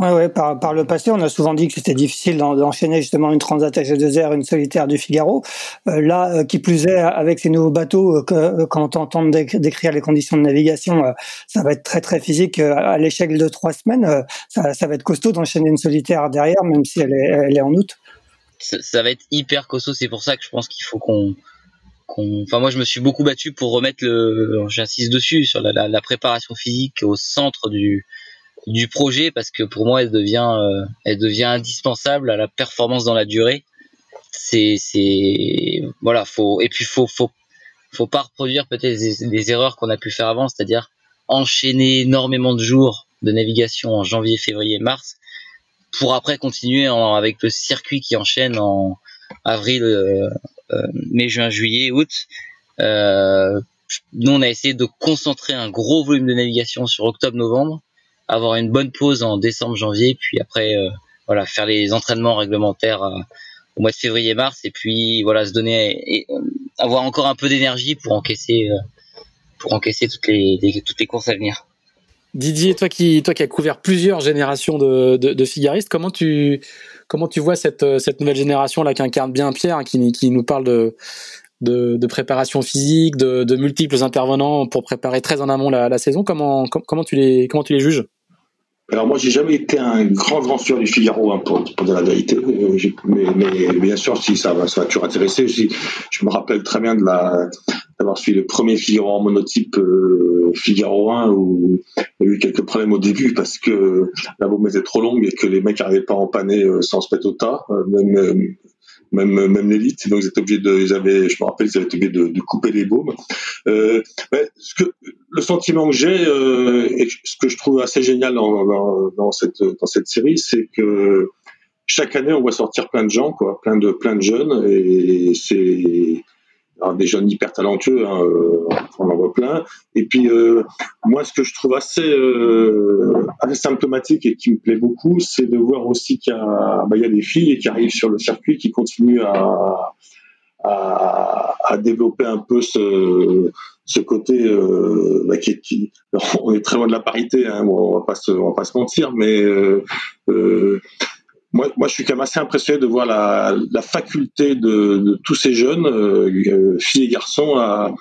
Ouais, ouais, par, le passé, on a souvent dit que c'était difficile d'enchaîner justement une Transat G2R, une solitaire du Figaro. Euh, là, qui plus est, avec ces nouveaux bateaux, que, quand on entend décrire les conditions de navigation, ça va être très très physique à l'échelle de trois semaines. ça, va être costaud d'enchaîner une solitaire derrière, même si elle est, en août. Ça, va être hyper costaud. C'est pour ça que je pense qu'il faut qu'on Enfin, moi, je me suis beaucoup battu pour remettre le, j'insiste dessus, sur la, préparation physique au centre du, du projet parce que pour moi elle devient euh, elle devient indispensable à la performance dans la durée. C'est c'est voilà faut et puis faut faut faut pas reproduire peut-être des, erreurs qu'on a pu faire avant c'est-à-dire enchaîner énormément de jours de navigation en janvier février mars pour après continuer en, avec le circuit qui enchaîne en avril euh, euh, mai juin juillet août. Nous on a essayé de concentrer un gros volume de navigation sur octobre novembre avoir une bonne pause en décembre, janvier, puis après, euh, voilà, faire les entraînements réglementaires euh, au mois de février-mars, et puis voilà, se donner, euh, avoir encore un peu d'énergie pour encaisser, pour encaisser toutes les, toutes les courses à venir. Didier, toi qui, toi qui as couvert plusieurs générations de, de, de figaristes, comment tu, comment tu vois cette, cette nouvelle génération là qui incarne bien Pierre, hein, qui, qui nous parle de, de, préparation physique, de, multiples intervenants pour préparer très en amont la, la saison. Comment, comment, tu les, comment tu les juges? Alors moi, j'ai jamais été un grand grand sueur du Figaro, hein, pour, pour, dire la vérité. Mais, mais, bien sûr, si ça va, ça va toujours intéresser. Je, je me rappelle très bien de la d'avoir suivi le premier Figaro en monotype Figaro 1 où il y a eu quelques problèmes au début parce que la bombe était trop longue et que les mecs n'arrivaient pas à empanner sans se mettre au tas, même même l'élite. Donc ils étaient obligés de ils avaient je me rappelle ils avaient été obligés de, de couper les baumes. Euh, ce que le sentiment que j'ai euh, et ce que je trouve assez génial dans, dans, dans cette dans cette série c'est que chaque année on voit sortir plein de gens quoi. Plein de plein de jeunes et c'est des jeunes hyper talentueux, hein, euh, on en voit plein. Et puis euh, moi, ce que je trouve assez, euh, assez symptomatique et qui me plaît beaucoup, c'est de voir aussi qu'il y, a, bah, des filles qui arrivent sur le circuit, qui continuent à, à, développer un peu ce, ce côté bah, qui, on est très loin de la parité, hein, on va va pas se mentir, mais moi, moi, je suis quand même assez impressionné de voir la, faculté de, tous ces jeunes, euh, filles et garçons, à,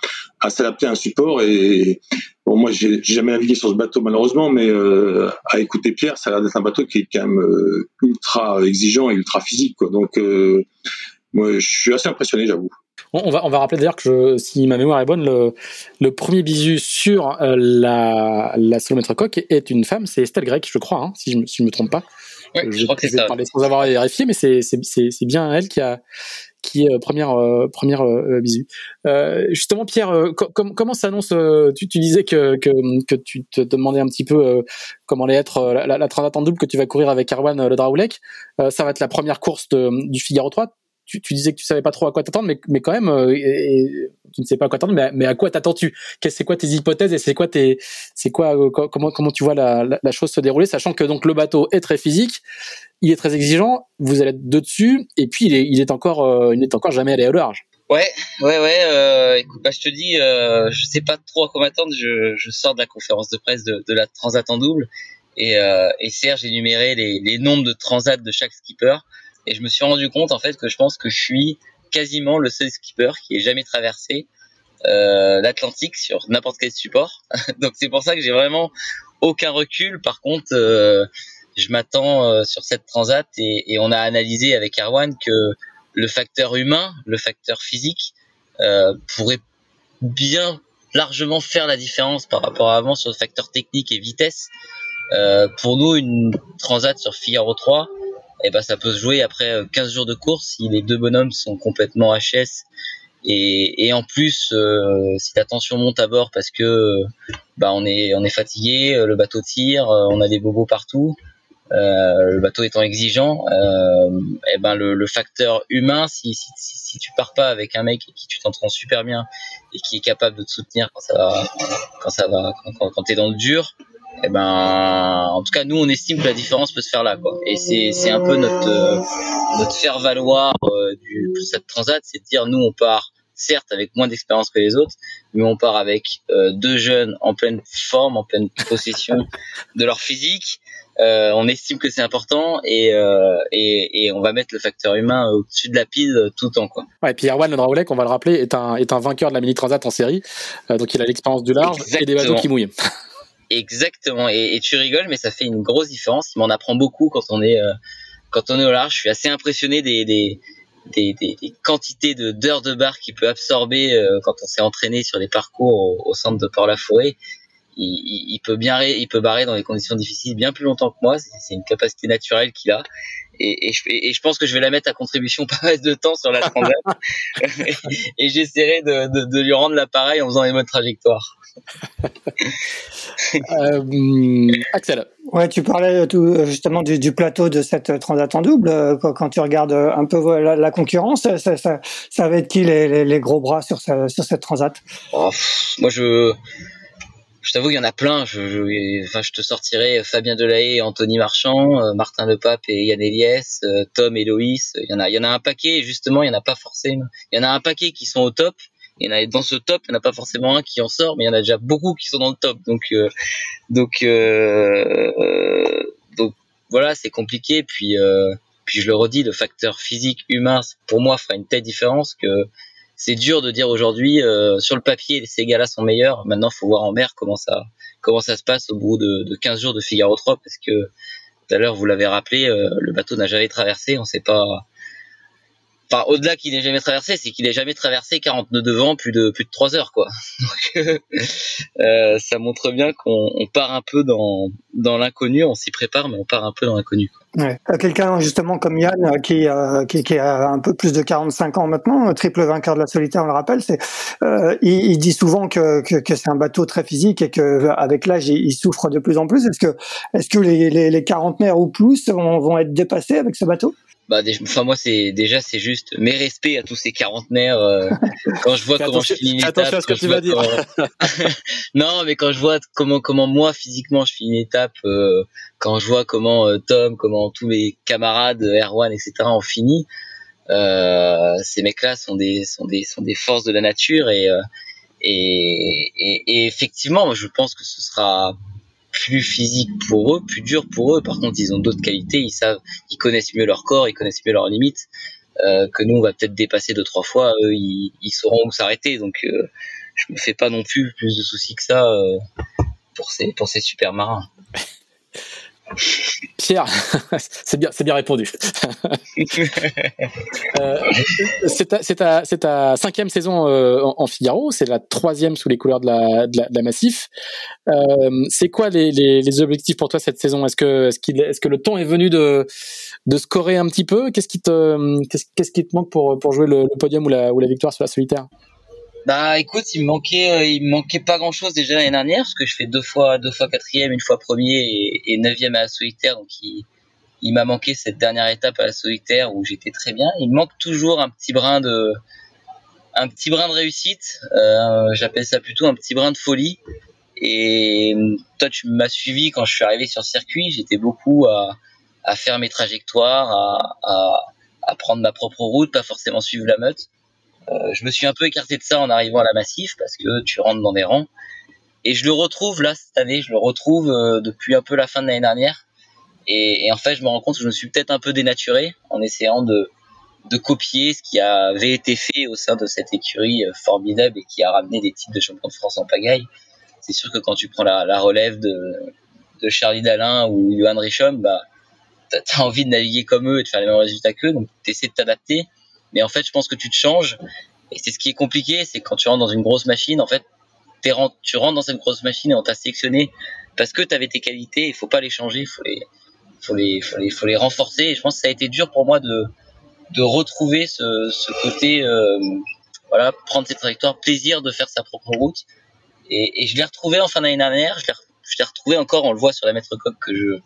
s'adapter à un support. Et bon, moi, j'ai jamais navigué sur ce bateau malheureusement, mais euh, à écouter Pierre, ça a l'air d'être un bateau qui est quand même euh, ultra exigeant et ultra physique. Donc, euh, moi, je suis assez impressionné, j'avoue. On va, on va rappeler d'ailleurs que si ma mémoire est bonne, le, premier bisu sur euh, la, la solomètre coque est une femme, c'est Estelle Grec, je crois, hein, si je ne me trompe pas. Ouais, je, je, crois que c'est ça. Parler sans avoir vérifié, mais c'est bien elle qui a qui est première euh, première euh, bisu. Euh, justement, Pierre, euh, com comment s'annonce euh, tu, tu, disais que, que, que tu te demandais un petit peu euh, comment allait être la, la, la transat en double que tu vas courir avec Erwan Le Draoulec. ça va être la première course de, du Figaro 3 tu, disais que tu savais pas trop à quoi t'attendre, mais, mais quand même, euh, tu ne sais pas à quoi t'attendre, mais, mais à quoi t'attends-tu? C'est quoi tes hypothèses et c'est quoi tes, c'est quoi euh, comment comment tu vois la, la, chose se dérouler, sachant que donc le bateau est très physique, il est très exigeant, vous allez être de dessus, et puis il est, il est encore, euh, il n'est encore jamais allé au large. Ouais, ouais, ouais. Écoute, bah, je te dis, je sais pas trop à quoi m'attendre. Je, je sors de la conférence de presse de, de la Transat en double, et, et Serge énuméré les, les nombres de transats de chaque skipper. Et je me suis rendu compte en fait que je pense que je suis quasiment le seul skipper qui ait jamais traversé euh, l'Atlantique sur n'importe quel support. Donc c'est pour ça que j'ai vraiment aucun recul. Par contre, euh, je m'attends euh, sur cette transat et, on a analysé avec Erwan que le facteur humain, le facteur physique, pourrait bien largement faire la différence par rapport à avant sur le facteur technique et vitesse. Pour nous, une transat sur Figaro 3, et eh ben ça peut se jouer. Après 15 euh, jours de course si les deux bonhommes sont complètement HS et, et en plus euh, si la tension monte à bord parce que bah on est on est fatigué, euh, le bateau tire, euh, on a des bobos partout, euh, le bateau étant exigeant, euh, et eh ben le, le, facteur humain si, si, si, tu pars pas avec un mec qui tu t'entends super bien et qui est capable de te soutenir quand ça va quand ça va quand t'es dans le dur, eh ben, en tout cas, nous, on estime que la différence peut se faire là, quoi. Et c'est, c'est un peu notre, euh, notre faire valoir euh, du, pour cette transat, c'est de dire, nous, on part, certes, avec moins d'expérience que les autres, mais on part avec euh, deux jeunes en pleine forme, en pleine possession de leur physique. Euh, on estime que c'est important et, et, et, on va mettre le facteur humain au-dessus de la pile tout le temps. Quoi. Ouais, et puis Erwan Le Draoulek, on va le rappeler, est un, est un vainqueur de la mini transat en série, donc il a l'expérience du large Exactement. et des bateaux qui mouillent. Exactement. Et, et, tu rigoles, mais ça fait une grosse différence. Il m'en apprend beaucoup quand on est euh, quand on est au large. Je suis assez impressionné des des, des, des, des quantités de d'heures de bar qu'il peut absorber euh, quand on s'est entraîné sur des parcours au, au centre de Port-la-Forêt. Il, il, il, peut bien il peut barrer dans des conditions difficiles bien plus longtemps que moi. C'est une capacité naturelle qu'il a. Et, et, je, et, je, pense que je vais la mettre à contribution pas mal de temps sur la transat. et, j'essaierai de, de, de, lui rendre l'appareil en faisant les modes trajectoires. Euh, Axel. Ouais, tu parlais tout, justement du, du, plateau de cette transat en double. Quand, quand tu regardes un peu la, la concurrence, ça, ça, ça, va être qui les, les, les gros bras sur, sa, sur cette transat? Oh, Moi, je je t'avoue, il y en a plein. Je, je, enfin, je te sortirai Fabien Delahaye, Anthony Marchand, euh, Martin Lepape et Yann Eliès, euh, Tom et Loïs. Il y en a, il y en a un paquet. Justement, il y en a pas forcément. Il y en a un paquet qui sont au top. Il y en a dans ce top, il n'y en a pas forcément un qui en sort, mais il y en a déjà beaucoup qui sont dans le top. Donc, euh, donc, euh, donc voilà, c'est compliqué. Puis, euh, puis je le redis, le facteur physique humain, pour moi, fera une telle différence que c'est dur de dire aujourd'hui euh, sur le papier ces gars-là sont meilleurs. Maintenant, faut voir en mer comment ça comment ça se passe au bout de, de 15 jours de Figaro 3 parce que tout à l'heure vous l'avez rappelé, euh, le bateau n'a jamais traversé, on sait pas enfin au-delà qu'il n'ait jamais traversé, c'est qu'il n'ait jamais traversé 40 nœuds de plus de plus de 3 heures quoi. Donc euh, ça montre bien qu'on part un peu dans dans l'inconnu, on s'y prépare mais on part un peu dans l'inconnu. Ouais. Quelqu'un justement comme Yann euh, qui, euh, qui, qui a un peu plus de 45 ans maintenant, triple vainqueur de la solitaire, on le rappelle, c'est euh, il, il, dit souvent que, que, que c'est un bateau très physique et que avec l'âge il, il, souffre de plus en plus. Est-ce que est-ce que les, les, les quarantenaires ou plus vont, vont être dépassés avec ce bateau? Bah enfin moi c'est déjà c'est juste mes respects à tous ces quarantenaires euh, quand je vois comment je finis une étape attention à ce que tu vas dire. non mais quand je vois comment comment moi physiquement je finis une étape euh, quand je vois comment euh, Tom comment tous mes camarades Erwan etc ont fini euh, ces mecs là sont des sont des sont des forces de la nature et et, et, et effectivement je pense que ce sera plus physique pour eux, plus dur pour eux. Par contre, ils ont d'autres qualités, ils savent, ils connaissent mieux leur corps, ils connaissent mieux leurs limites. Euh, que nous, on va peut-être dépasser deux trois fois, eux, ils, sauront où s'arrêter. Donc, euh, je me fais pas non plus plus de soucis que ça euh, pour ces pour ces super marins. Pierre, c'est bien, bien répondu. euh, c'est ta, cinquième saison euh, en, Figaro, c'est la troisième sous les couleurs de la, Massif. Euh, c'est quoi les, objectifs pour toi cette saison? Est-ce que, le temps est venu de, scorer un petit peu? Qu'est-ce qui te, manque pour, jouer le, podium la, ou la victoire sur la solitaire? Bah écoute, il me manquait, euh, il me manquait pas grand chose déjà l'année dernière parce que je fais deux fois, deux fois quatrième, une fois premier et, neuvième à la solitaire, donc il, il m'a manqué cette dernière étape à la solitaire où j'étais très bien. Il me manque toujours un petit brin de, un petit brin de réussite. Euh, J'appelle ça plutôt un petit brin de folie. Et toi, tu m'as suivi quand je suis arrivé sur circuit. J'étais beaucoup à, faire mes trajectoires, à, à prendre ma propre route, pas forcément suivre la meute. Euh, je me suis un peu écarté de ça en arrivant à la Massif parce que tu rentres dans des rangs. Et je le retrouve là cette année, je le retrouve euh, depuis un peu la fin de l'année dernière. Et, en fait, je me rends compte que je me suis peut-être un peu dénaturé en essayant de, de copier ce qui avait été fait au sein de cette écurie euh, formidable et qui a ramené des titres de champion de France en pagaille. C'est sûr que quand tu prends la, relève de, de Charlie Dalin ou Johan Richom, bah, t'as as envie de naviguer comme eux et de faire les mêmes résultats qu'eux, donc t'essaies de t'adapter. Mais en fait, je pense que tu te changes. Et c'est ce qui est compliqué, c'est quand tu rentres dans une grosse machine, en fait, tu rentres dans cette grosse machine et on t'a sélectionné parce que tu avais tes qualités, il faut pas les changer, il faut les, faut les, faut les, faut les renforcer. Et je pense que ça a été dur pour moi de, de retrouver ce, ce côté, euh, voilà, prendre ses trajectoires, plaisir de faire sa propre route. Et, et je l'ai retrouvé en fin d'année dernière, je l'ai retrouvé encore, on le voit sur la maître coque que je,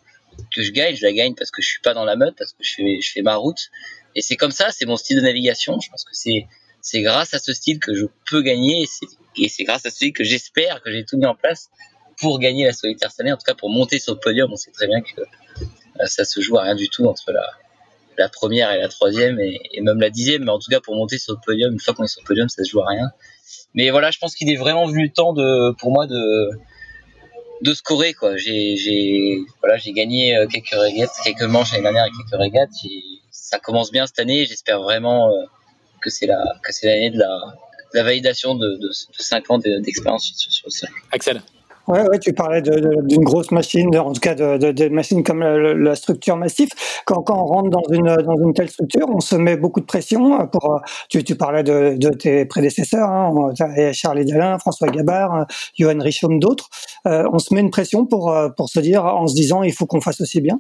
que je gagne, je la gagne parce que je suis pas dans la meute, parce que je fais, je fais ma route. Et c'est comme ça, c'est mon style de navigation. Je pense que c'est c'est grâce à ce style que je peux gagner et c'est grâce à ce style que j'espère que j'ai tout mis en place pour gagner la solitaire cette. En tout cas, pour monter sur le podium, on sait très bien que euh, ça se joue à rien du tout entre la, première et la troisième et, et, même la dixième. Mais en tout cas, pour monter sur le podium, une fois qu'on est sur le podium, ça se joue à rien. Mais voilà, je pense qu'il est vraiment venu le temps de, pour moi de, de scorer quoi. J'ai, j'ai, voilà, j'ai gagné euh, quelques régates, quelques manches l'année dernière et quelques régates. Ça commence bien cette année. J'espère vraiment euh, que c'est la, que c'est l'année de la, de la validation de, de, de 5 ans d'expérience sur, sur, le Axel. Ouais, ouais, tu parlais d'une grosse machine, en tout cas de, de, de machines comme la, la, structure massif. Quand, quand on rentre dans une, dans une telle structure, on se met beaucoup de pression. Pour, tu, tu parlais de, de tes prédécesseurs, hein, Charlie Dalin, François Gabard, Johan Richaume, d'autres. Euh, on se met une pression pour, pour se dire, en se disant, il faut qu'on fasse aussi bien.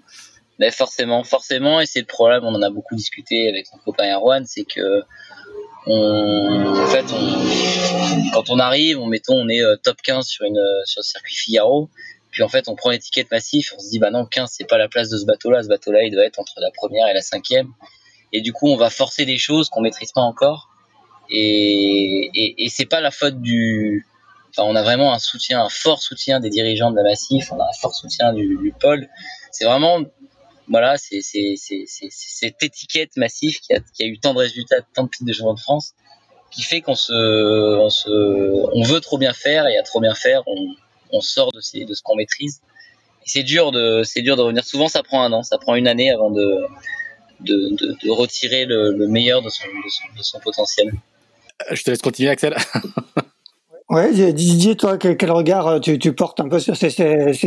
Mais forcément, forcément, et c'est le problème. On en a beaucoup discuté avec mon copain Erwan, c'est que on, en fait, on, quand on arrive, on mettons, on est euh, top 15 sur une sur le circuit Figaro, puis en fait, on prend l'étiquette massif, on se dit bah non, 15 c'est pas la place de ce bateau-là, ce bateau-là il doit être entre la première et la cinquième, et du coup on va forcer des choses qu'on maîtrise pas encore, et et, et c'est pas la faute du, enfin on a vraiment un soutien, un fort soutien des dirigeants de la massif, on a un fort soutien du, du pôle, c'est vraiment voilà, c'est cette étiquette massive qui a, qui a, eu tant de résultats, tant de titres de champion de France, qui fait qu'on se, on se, on veut trop bien faire et à trop bien faire, on, on sort de, ces, de ce qu'on maîtrise. C'est dur de, c'est dur de revenir. Souvent, ça prend un an, ça prend une année avant de, de, de, de retirer le, le, meilleur de son, de son, de son potentiel. Je te laisse continuer, Axel. Ouais, Didier, toi, quel, regard euh, tu, portes un peu sur ces,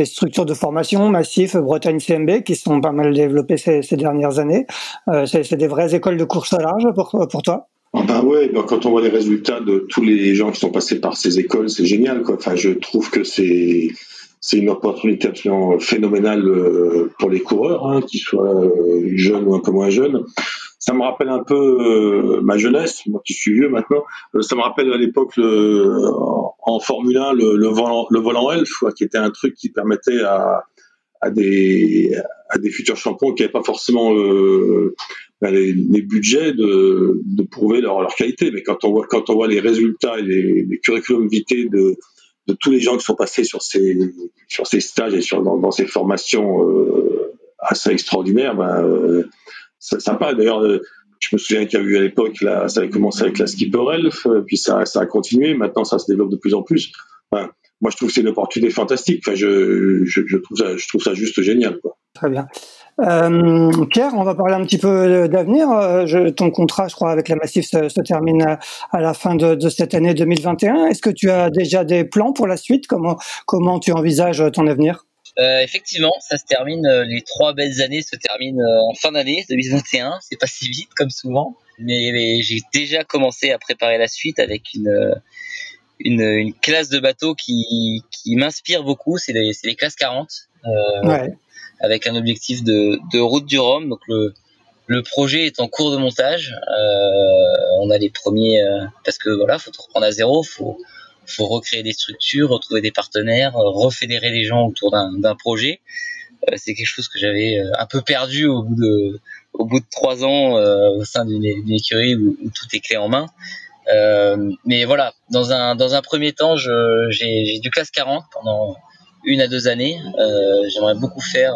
structures de formation massifs Bretagne CMB qui sont pas mal développées ces, dernières années euh, C'est des vraies écoles de course à large pour, toi? Ben ouais, ben quand on voit les résultats de tous les gens qui sont passés par ces écoles, c'est génial. Quoi. Enfin, je trouve que c'est c'est une opportunité absolument phénoménale euh, pour les coureurs, hein, qu'ils soient jeunes ou un peu moins jeunes ça me rappelle un peu euh, ma jeunesse, moi qui suis vieux maintenant. Euh, ça me rappelle à l'époque en Formule 1 le, volant, le volant elf, qui était un truc qui permettait à, des futurs champions qui n'avaient pas forcément euh, ben, les, budgets de, prouver leur, qualité. Mais quand on voit quand on voit les résultats et les, les curriculums vitae de tous les gens qui sont passés sur ces sur ces stages et sur dans, ces formations assez extraordinaires, ben, sympa. D'ailleurs, euh, je me souviens qu'il y a eu à l'époque, ça avait commencé avec la Skipper Elf, euh, puis ça, a continué. Maintenant, ça se développe de plus en plus. Moi, je trouve que c'est une opportunité fantastique. Enfin, je, trouve ça, juste génial. Très bien. Euh, Pierre, on va parler un petit peu d'avenir. Ton contrat, je crois, avec la Massif se, termine à, la fin de, cette année 2021. Est-ce que tu as déjà des plans pour la suite? Comment tu envisages ton avenir? Euh, effectivement, ça se termine. Euh, les trois belles années se terminent euh, en fin d'année 2021. C'est pas si vite comme souvent, mais, j'ai déjà commencé à préparer la suite avec une une, une classe de bateaux qui, qui m'inspire beaucoup. C'est les, les classes 40, euh, ouais. avec un objectif de, de route du Rhum. Donc le le projet est en cours de montage. On a les premiers parce que voilà, faut tout reprendre à zéro. Faut faut recréer des structures, retrouver des partenaires, euh, refédérer les gens autour d'un projet. Euh, c'est quelque chose que j'avais euh, un peu perdu au bout de trois ans au sein d'une écurie où, tout est clé en main. Mais voilà, dans un premier temps, j'ai du classe 40 pendant une à deux années. J'aimerais beaucoup faire.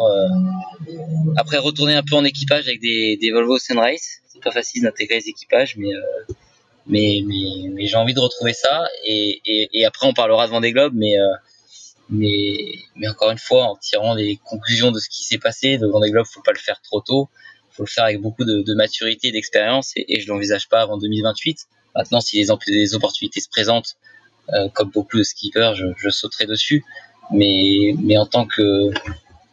Après, retourner un peu en équipage avec des, des Volvo Sunrise. C'est pas facile d'intégrer les équipages, mais mais, mais, mais j'ai envie de retrouver ça. Et, et, et, après, on parlera de Vendée Globe, mais, euh, mais, mais encore une fois, en tirant des conclusions de ce qui s'est passé, de Vendée Globe, faut pas le faire trop tôt. Faut le faire avec beaucoup de, de maturité et d'expérience, et, et, je l'envisage pas avant 2028. Maintenant, si les, les opportunités se présentent, euh, comme beaucoup de skippers, je, je sauterai dessus. Mais, mais en tant que,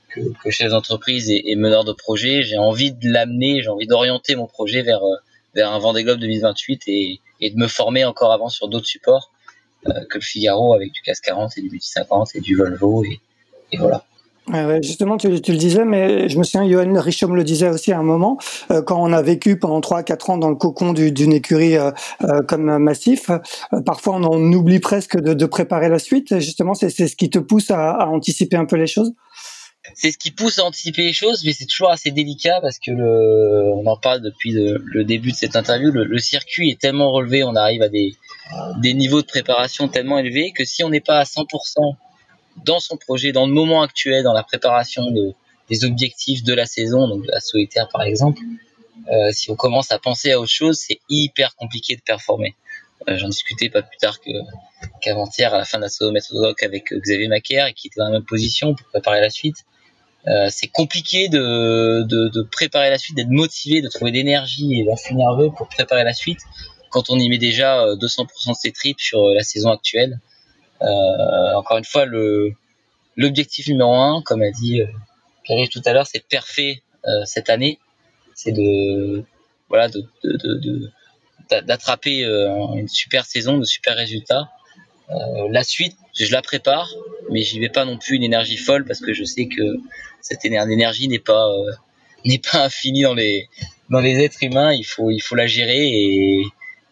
que, que chef d'entreprise et, et, meneur de projet, j'ai envie de l'amener, j'ai envie d'orienter mon projet vers euh, vers un Vendée Globe 2028 et, de me former encore avant sur d'autres supports euh, que le Figaro avec du CAS 40 et du Multi 50 et du Volvo et, voilà. Justement, tu, le disais, mais je me souviens, Johan Richaume le disait aussi à un moment, euh, quand on a vécu pendant 3-4 ans dans le cocon d'une écurie euh, euh, comme Massif, euh, parfois on oublie presque de, préparer la suite. Justement, c'est ce qui te pousse à, à anticiper un peu les choses? C'est ce qui pousse à anticiper les choses, mais c'est toujours assez délicat parce que on en parle depuis le, début de cette interview. Le, circuit est tellement relevé, on arrive à des, niveaux de préparation tellement élevés que si on n'est pas à 100% dans son projet, dans le moment actuel, dans la préparation de, des objectifs de la saison, donc de la solitaire par exemple, euh, si on commence à penser à autre chose, c'est hyper compliqué de performer. Euh, J'en discutais pas plus tard qu'avant-hier à la fin de la solo méthode avec Xavier Macaire qui était dans la même position pour préparer la suite. Euh, c'est compliqué de, de, préparer la suite, d'être motivé, de trouver d'énergie et d'afflux nerveux pour préparer la suite quand on y met déjà 200% euh, de ses tripes sur euh, la saison actuelle. Encore une fois, l'objectif numéro un, comme a dit Pierre tout à l'heure, c'est de parfait cette année, c'est de voilà de, de d'attraper une super saison, de super résultats. la suite, je la prépare, mais j'y vais pas non plus une énergie folle parce que je sais que cette énergie n'est pas euh, n'est pas infinie dans les dans les êtres humains. Il faut il faut la gérer et,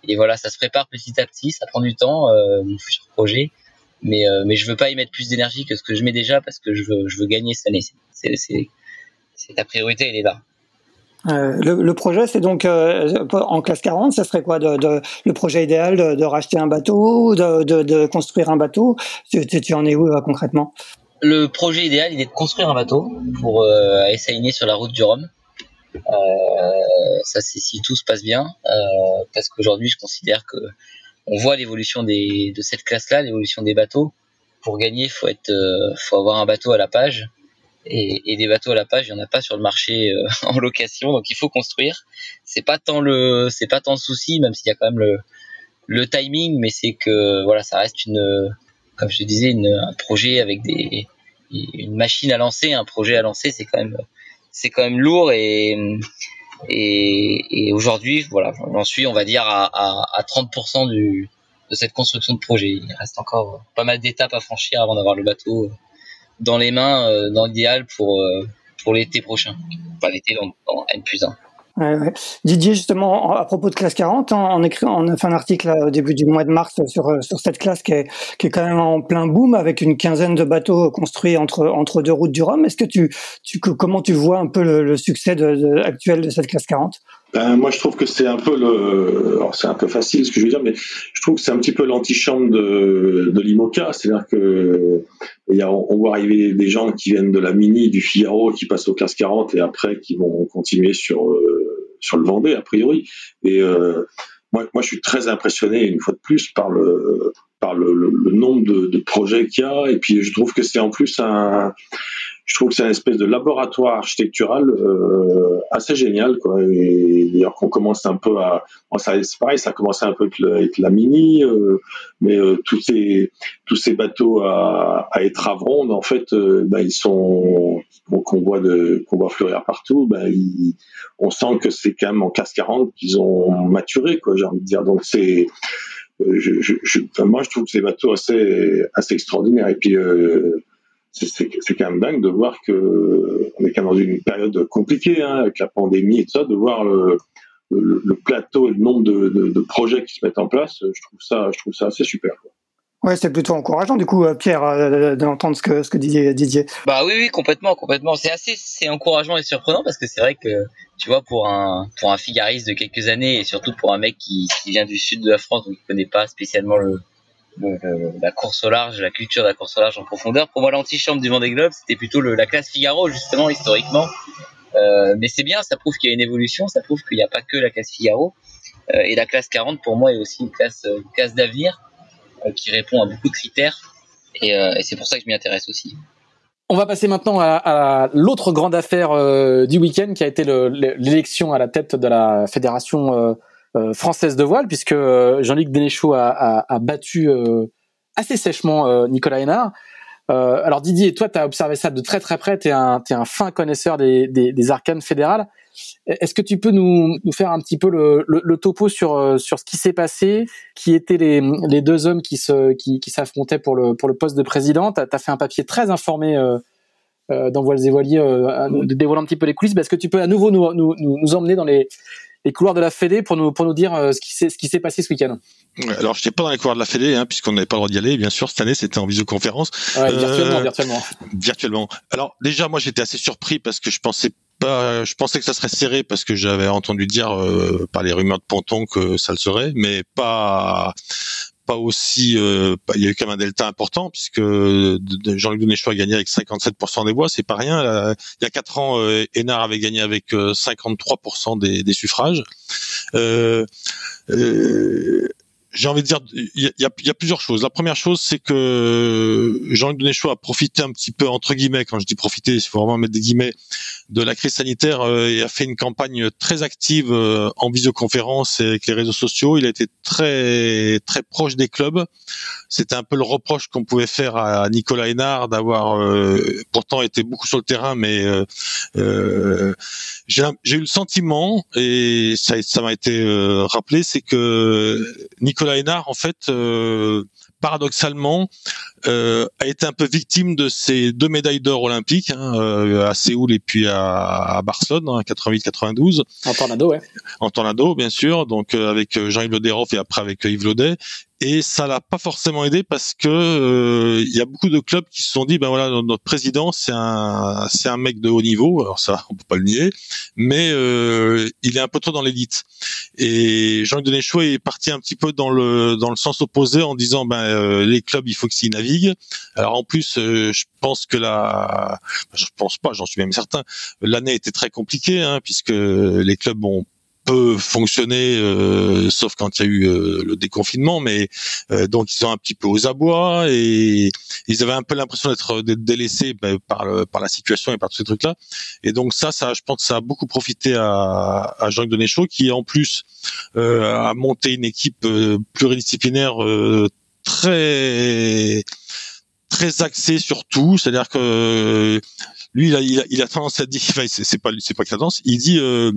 et voilà, ça se prépare petit à petit. Ça prend du temps, euh, mon futur projet, mais euh, mais je veux pas y mettre plus d'énergie que ce que je mets déjà parce que je veux je veux gagner cette année. C'est c'est ta priorité, elle est là. Le, projet, c'est donc en classe 40, ça serait quoi de, de, le projet idéal de, racheter un bateau, de, de, construire un bateau? Tu, en es où concrètement? Le projet idéal, il est de construire un bateau pour euh, essayer sur la route du Rhum. ça, c'est si tout se passe bien, parce qu'aujourd'hui, je considère que on voit l'évolution de cette classe-là, l'évolution des bateaux. Pour gagner, faut être, faut avoir un bateau à la page et, et, des bateaux à la page, il y en a pas sur le marché euh, en location, donc il faut construire. C'est pas tant le, c'est pas tant le souci, même s'il y a quand même le, le timing, mais c'est que voilà, ça reste une, comme je te disais, un projet avec des une machine à lancer, un projet à lancer, c'est quand même c'est quand même lourd et et, aujourd'hui, voilà, j'en suis, on va dire, à, à, à 30% du, de cette construction de projet. Il reste encore pas mal d'étapes à franchir avant d'avoir le bateau dans les mains, euh, dans l'idéal pour euh, pour l'été prochain, pas l'été dans, dans N plus 1. Didier, justement, à propos de classe 40, on, écrit, on a fait un article au début du mois de mars sur, sur cette classe qui est, quand même en plein boom avec une quinzaine de bateaux construits entre, deux routes du Rhum. Est-ce que tu, tu, comment tu vois un peu le, succès actuel de cette classe 40 ben, moi, je trouve que c'est un peu le, c'est un peu facile ce que je veux dire, mais je trouve que c'est un petit peu l'antichambre de, de l'IMOCA. C'est-à-dire que voit arriver des gens qui viennent de la Mini, du Figaro, qui passent aux classes 40 et après qui vont continuer sur euh, sur le Vendée a priori. Et euh, moi, moi, je suis très impressionné une fois de plus par le par le, nombre de, de projets qu'il y a. Et puis, je trouve que c'est en plus un je trouve que c'est un espèce de laboratoire architectural euh, assez génial quoi. Et d'ailleurs qu'on commence un peu à bon, ça c'est pareil ça a commencé un peu avec, la mini euh, mais euh, tous ces tous ces bateaux à, à étrave ronde en fait ben, ils sont qu'on voit de qu'on voit fleurir partout ben, on sent que c'est quand même en classe 40 qu'ils ont maturé quoi j'ai envie de dire. Donc c'est euh, je, je, je, moi je trouve que ces bateaux assez assez extraordinaires. Et puis euh, c'est quand même dingue de voir que on est quand même dans une période compliquée hein, avec la pandémie et tout ça, de voir le, le, plateau et le nombre de, de, de, projets qui se mettent en place. Je trouve ça, je trouve ça assez super. Quoi. Ouais, c'est plutôt encourageant du coup, euh, Pierre, euh, d'entendre ce que ce que disait Didier. Bah oui, oui, complètement, complètement. C'est assez, c'est encourageant et surprenant parce que c'est vrai que tu vois pour un pour un figariste de quelques années et surtout pour un mec qui, qui vient du sud de la France donc qui connaît pas spécialement le la course au large, la culture de la course au large en profondeur. Pour moi, l'antichambre du Vendée Globe, c'était plutôt la classe Figaro, justement, historiquement. Euh, mais c'est bien, ça prouve qu'il y a une évolution, ça prouve qu'il n'y a pas que la classe Figaro. Euh, et la classe 40, pour moi, est aussi une classe, euh, classe d'avenir euh, qui répond à beaucoup de critères. Et, euh, c'est pour ça que je m'y intéresse aussi. On va passer maintenant à, l'autre grande affaire euh, du week-end qui a été l'élection à la tête de la fédération euh, française de voile, puisque euh, Jean-Luc Dénéchaud a, battu euh, assez sèchement Nicolas Hénard. alors Didier, toi, tu as observé ça de très très près, tu es, un, un fin connaisseur des, des, arcanes fédérales. Est-ce que tu peux nous, faire un petit peu le, le, topo sur, sur ce qui s'est passé, qui étaient les, les deux hommes qui se qui, qui s'affrontaient pour le, pour le poste de président? Tu as, fait un papier très informé euh, dans Voiles et Voiliers, euh, dévoilant un petit peu les coulisses. Est-ce que tu peux à nouveau nous, nous, nous emmener dans les, les couloirs de la Fédé pour nous pour nous dire euh, ce qui s'est ce qui s'est passé ce week-end. Alors, je n'étais pas dans les couloirs de la Fédé, hein, puisqu'on n'avait pas le droit d'y aller. Bien sûr, cette année, c'était en visioconférence. Ouais, virtuellement, euh, virtuellement. Virtuellement. Alors, déjà, moi, j'étais assez surpris parce que je pensais pas, je pensais que ça serait serré parce que j'avais entendu dire euh, par les rumeurs de Ponton que ça le serait, mais pas pas aussi. Euh, il y a eu quand même un delta important puisque Jean-Luc Denéchaud a gagné avec 57% des voix, c'est pas rien. il y a quatre ans, euh, Hénard avait gagné avec 53% des, des suffrages. Euh, euh, j'ai envie de dire, il y a, plusieurs choses. La première chose, c'est que Jean-Luc Denéchaud a profité un petit peu entre guillemets, quand je dis profiter, il faut vraiment mettre des guillemets, de la crise sanitaire euh, et a fait une campagne très active euh, en visioconférence et avec les réseaux sociaux. Il a été très très proche des clubs. C'était un peu le reproche qu'on pouvait faire à Nicolas Hénard d'avoir euh, pourtant été beaucoup sur le terrain, mais j'ai eu le sentiment et ça ça m'a été rappelé, c'est que Nicolas Hénard en fait paradoxalement, euh, a été un peu victime de ces deux médailles d'or olympiques hein, euh, à Séoul et puis à, Barcelone, en 88-92. En tornado, ouais. En tornado, bien sûr. Donc euh, avec Jean-Yves Loderoff et après avec Yves Laudet et ça l'a pas forcément aidé parce que euh, il y a beaucoup de clubs qui se sont dit ben voilà notre président c'est un c'est un mec de haut niveau alors ça on peut pas le nier mais euh, il est un peu trop dans l'élite et Jean-Luc Denéchaud est parti un petit peu dans le dans le sens opposé en disant ben euh, les clubs il faut qu'ils naviguent alors en plus je pense que la je pense pas j'en suis même certain l'année était très compliquée hein, puisque les clubs ont peu fonctionné, euh, sauf quand il y a eu euh, le déconfinement. Mais euh, donc ils sont un petit peu aux abois et ils avaient un peu l'impression d'être délaissés ben, par par la situation et par tous ces trucs-là. Et donc ça, ça, je pense que ça a beaucoup profité à, à Jean-Luc qui en plus a monté une équipe pluridisciplinaire très très axée sur tout, c'est-à-dire que lui, il a, il a, il a tendance à dire, c'est pas c'est pas que tendance, il dit, euh,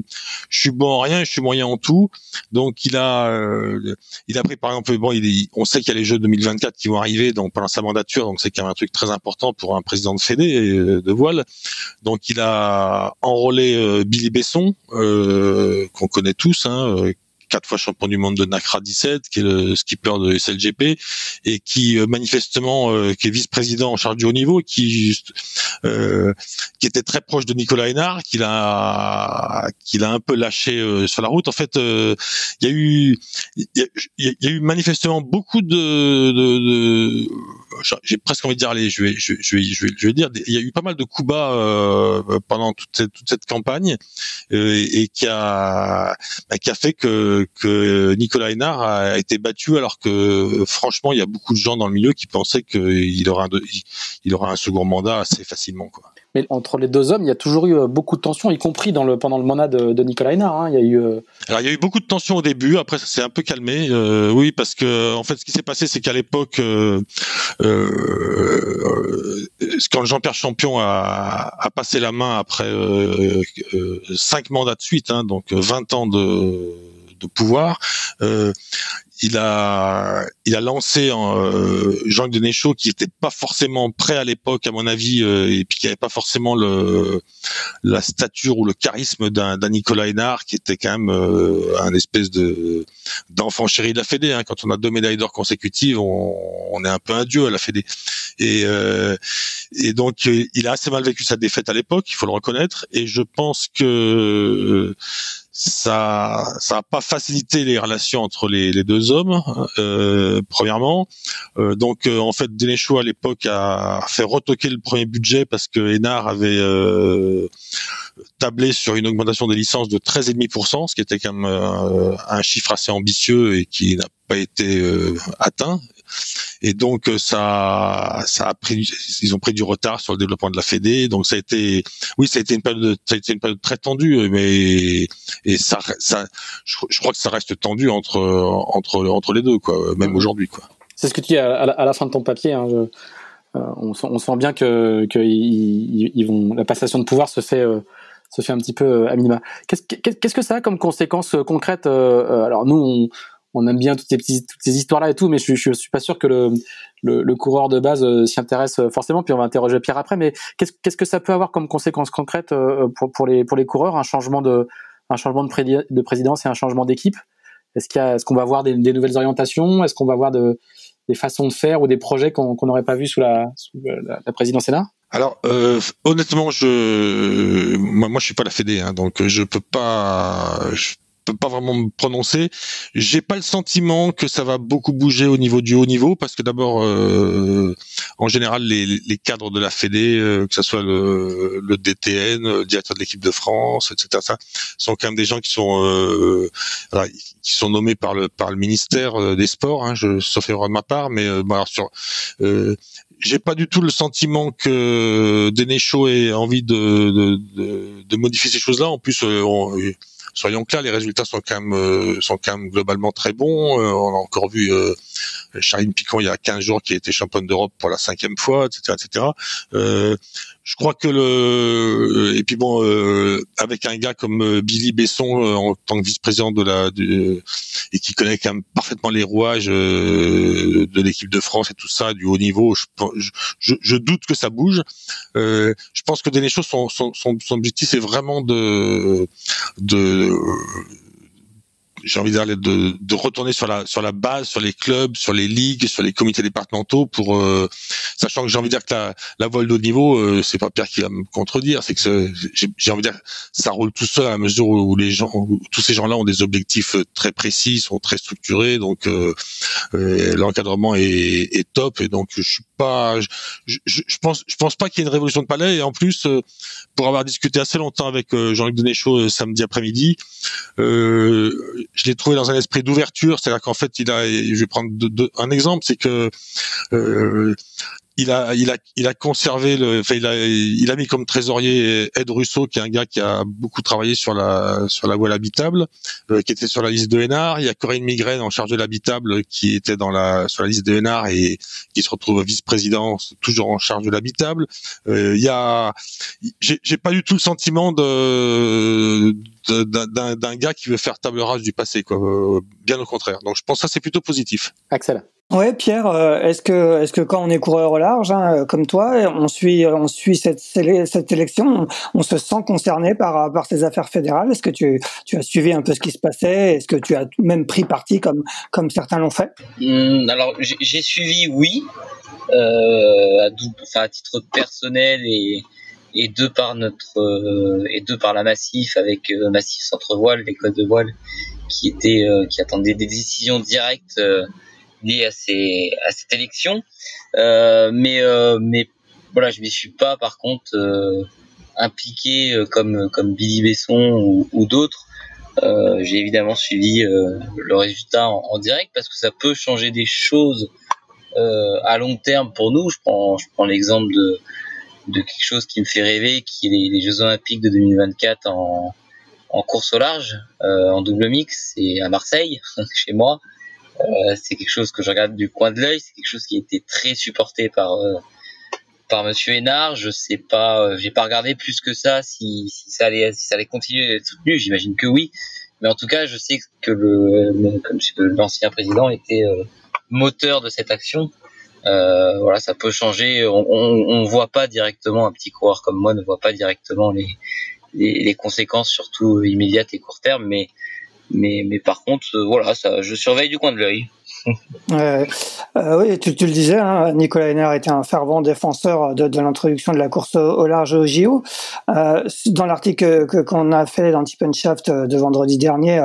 je suis bon en rien, je suis moyen en tout. Donc il a, euh, il a pris par exemple, bon, il, on sait qu'il y a les Jeux 2024 qui vont arriver, donc pendant sa mandature, donc c'est quand même un truc très important pour un président de Fédé euh, de voile. Donc il a enrôlé Billy Besson, qu'on connaît tous, hein, quatre fois champion du monde de NACRA 17, qui est le skipper de SLGP et qui euh, manifestement euh, qui est vice-président en charge du haut niveau, qui euh, qui était très proche de Nicolas Hénard, qu'il a qu'il a un peu lâché sur la route. En fait, il y a eu il y, a eu manifestement beaucoup de, de, de j'ai presque envie de dire allez, je vais je, vais je vais je vais dire il y a eu pas mal de coups bas pendant toute cette toute cette campagne et, et qui a bah, qui a fait que que Nicolas Hénard a été battu alors que franchement il y a beaucoup de gens dans le milieu qui pensaient qu'il aura un, il aura un second mandat assez facilement quoi. Mais entre les deux hommes, il y a toujours eu euh, beaucoup de tensions, y compris dans le, pendant le mandat de, Nicolas Hénard. Hein. Il y a eu. Euh, alors il y a eu beaucoup de tensions au début. Après ça s'est un peu calmé. Euh, oui, parce que en fait, ce qui s'est passé, c'est qu'à l'époque, euh, quand Jean-Pierre Champion a, a, passé la main après cinq mandats de suite, hein, donc 20 ans de de pouvoir. Euh, il a il a lancé euh, Jean-Luc Denéchaud qui était pas forcément prêt à l'époque à mon avis euh, et puis qui avait pas forcément le la stature ou le charisme d'un Nicolas Hénard qui était quand même euh, un espèce de d'enfant chéri de la Fédé hein. quand on a deux médailles d'or consécutives on, on, est un peu un dieu à la Fédé et euh, et donc il a assez mal vécu sa défaite à l'époque il faut le reconnaître et je pense que ça ça a pas facilité les relations entre les, les deux hommes euh, premièrement. Euh, donc euh, en fait Denéchaud à l'époque a fait retoquer le premier budget parce que Hénard avait euh, tablé sur une augmentation des licences de 13,5%, ce qui était quand même euh, un chiffre assez ambitieux et qui n'a pas été atteint et donc euh, ça ils ont pris du retard sur le développement de la Fédé donc ça a été oui ça a été une période très tendue mais ça ça je, crois que ça reste tendu entre les deux même aujourd'hui c'est ce que tu dis à, la, fin de ton papier hein, euh, on, sent bien que, la passation de pouvoir se fait euh, un petit peu à minima. Qu'est-ce, que ça a comme conséquences concrètes Alors nous, on aime bien toutes ces petites toutes ces histoires là et tout mais je, je suis pas sûr que le le, le coureur de base euh, s'y intéresse euh, forcément puis on va interroger Pierre après mais qu'est-ce qu'est-ce que ça peut avoir comme conséquence concrète euh, pour pour les pour les coureurs? Un changement de un changement de, de présidence et un changement d'équipe? Est-ce qu'il est-ce qu'on va voir des, des nouvelles orientations? Est-ce qu'on va voir de des façons de faire ou des projets qu'on n'aurait pas vu sous la sous la présidence Sénat alors euh, honnêtement, je moi, moi je suis pas la Fédé, hein, donc je peux pas je peux pas vraiment me prononcer. J'ai pas le sentiment que ça va beaucoup bouger au niveau du haut niveau parce que d'abord, euh, en général, les, les, cadres de la Fédé, euh, que ce soit le, le, DTN, le directeur de l'équipe de France, etc., ça, sont quand même des gens qui sont euh, qui sont nommés par le par le ministère euh, des Sports. Hein, je, sauf erreur de ma part, mais bon, alors sur j'ai pas du tout le sentiment que Denéchaud ait envie de, de, de, de modifier ces choses-là. En plus, on, soyons clairs, les résultats sont quand même euh, sont quand même globalement très bons. Euh, on a encore vu euh, Charline Picon il y a 15 jours qui a été championne d'Europe pour la cinquième fois, etc., etc. Euh, je crois que le et puis bon euh, avec un gars comme euh, Billy Besson euh, en tant que vice-président de la et qui connaît quand même parfaitement les rouages de l'équipe de France et tout ça du haut niveau, je, je, je doute que ça bouge. je pense que Denéchaud son, son, son, son objectif est vraiment de de j'ai envie de, de, de retourner sur la sur la base, sur les clubs, sur les ligues, sur les comités départementaux pour euh, sachant que j'ai envie de dire que la, la voile de haut niveau, euh, c'est pas Pierre qui va me contredire, c'est que j'ai envie de dire ça roule tout seul à mesure où les gens, tous ces gens-là ont des objectifs très précis, sont très structurés, donc euh, l'encadrement est, est, top. Et donc je suis pas, je, je, je pense, je pense pas qu'il y ait une révolution de palais. Et en plus pour avoir discuté assez longtemps avec Jean-Luc Denéchaud samedi après-midi. Euh, je l'ai trouvé dans un esprit d'ouverture, c'est-à-dire qu'en fait, il a, je vais prendre un exemple, c'est que euh, il a, il a, il a conservé le, enfin, il a, il a mis comme trésorier Ed Russo, qui est un gars qui a beaucoup travaillé sur la, sur la voile habitable, euh, qui était sur la liste de Hénard. Il y a Corinne Migraine en charge de l'habitable, qui était dans la, sur la liste de Hénard et qui se retrouve vice-président, toujours en charge de l'habitable. Euh, il y a, j'ai pas du tout le sentiment de, d'un gars qui veut faire table rase du passé, quoi. Euh, bien au contraire. Donc je pense que ça c'est plutôt positif. Axel. Ouais, Pierre, euh, est-ce que est-ce que quand on est coureur au large, hein, euh, comme toi, on suit on suit cette cette élection, on, se sent concerné par par ces affaires fédérales? Est-ce que tu tu as suivi un peu ce qui se passait? Est-ce que tu as même pris parti comme comme certains l'ont fait? Mmh, Alors j'ai suivi, oui, euh, à, double, enfin, à titre personnel et et deux par notre euh, et deux par la Massif avec Massif Centre Voile, l'école de voile qui était qui attendait des décisions directes lié à, ces, à cette élection. Euh, mais, euh, mais voilà, je m'y suis pas par contre euh, impliqué euh, comme, comme Billy Besson ou, ou d'autres. J'ai évidemment suivi le résultat en, en, direct parce que ça peut changer des choses à long terme pour nous. Je prends, je prends l'exemple de, de quelque chose qui me fait rêver, qui est les, Jeux Olympiques de 2024 en, en course au large, euh, en double mix, et à Marseille, chez moi. Euh, c'est quelque chose que je regarde du coin de l'œil. C'est quelque chose qui a été très supporté par euh, par Monsieur Hénard. Je sais pas, euh, j'ai pas regardé plus que ça si, si ça allait si ça allait continuer d'être soutenu. J'imagine que oui. Mais en tout cas, je sais que l'ancien président était moteur de cette action. Euh, voilà, ça peut changer. On, on, on, voit pas directement un petit coureur comme moi ne voit pas directement les, les, les conséquences, surtout immédiates et court terme, mais mais, mais par contre, euh, voilà, ça, je surveille du coin de l'œil. Euh, oui, tu, le disais, hein, Nicolas Henner était un fervent défenseur de, l'introduction de la course au, large au JO. Euh, dans l'article qu'on a fait dans Tip Shaft euh, de vendredi dernier,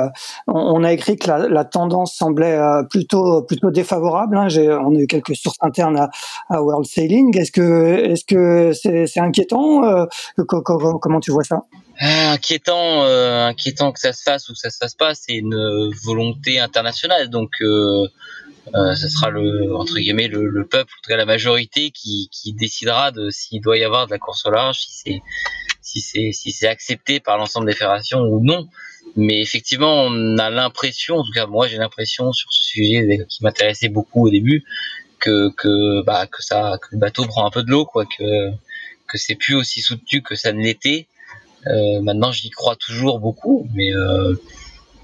on, a écrit que la, tendance semblait plutôt plutôt défavorable. Hein. On a eu quelques sources internes à, World Sailing. Est-ce que est-ce que c'est inquiétant Comment tu vois ça? Ah, inquiétant, euh, inquiétant que ça se fasse ou que ça se fasse pas, c'est une volonté internationale. Donc, euh, euh, ce sera le entre guillemets le, le, peuple, en tout cas la majorité, qui, qui décidera de s'il doit y avoir de la course au large, si c'est si c'est si c'est accepté par l'ensemble des fédérations ou non. Mais effectivement, on a l'impression, en tout cas moi j'ai l'impression sur ce sujet qui m'intéressait beaucoup au début, que que bah que ça que le bateau prend un peu de l'eau, quoi, que que c'est plus aussi soutenu que ça ne l'était maintenant, j'y crois toujours beaucoup, mais euh,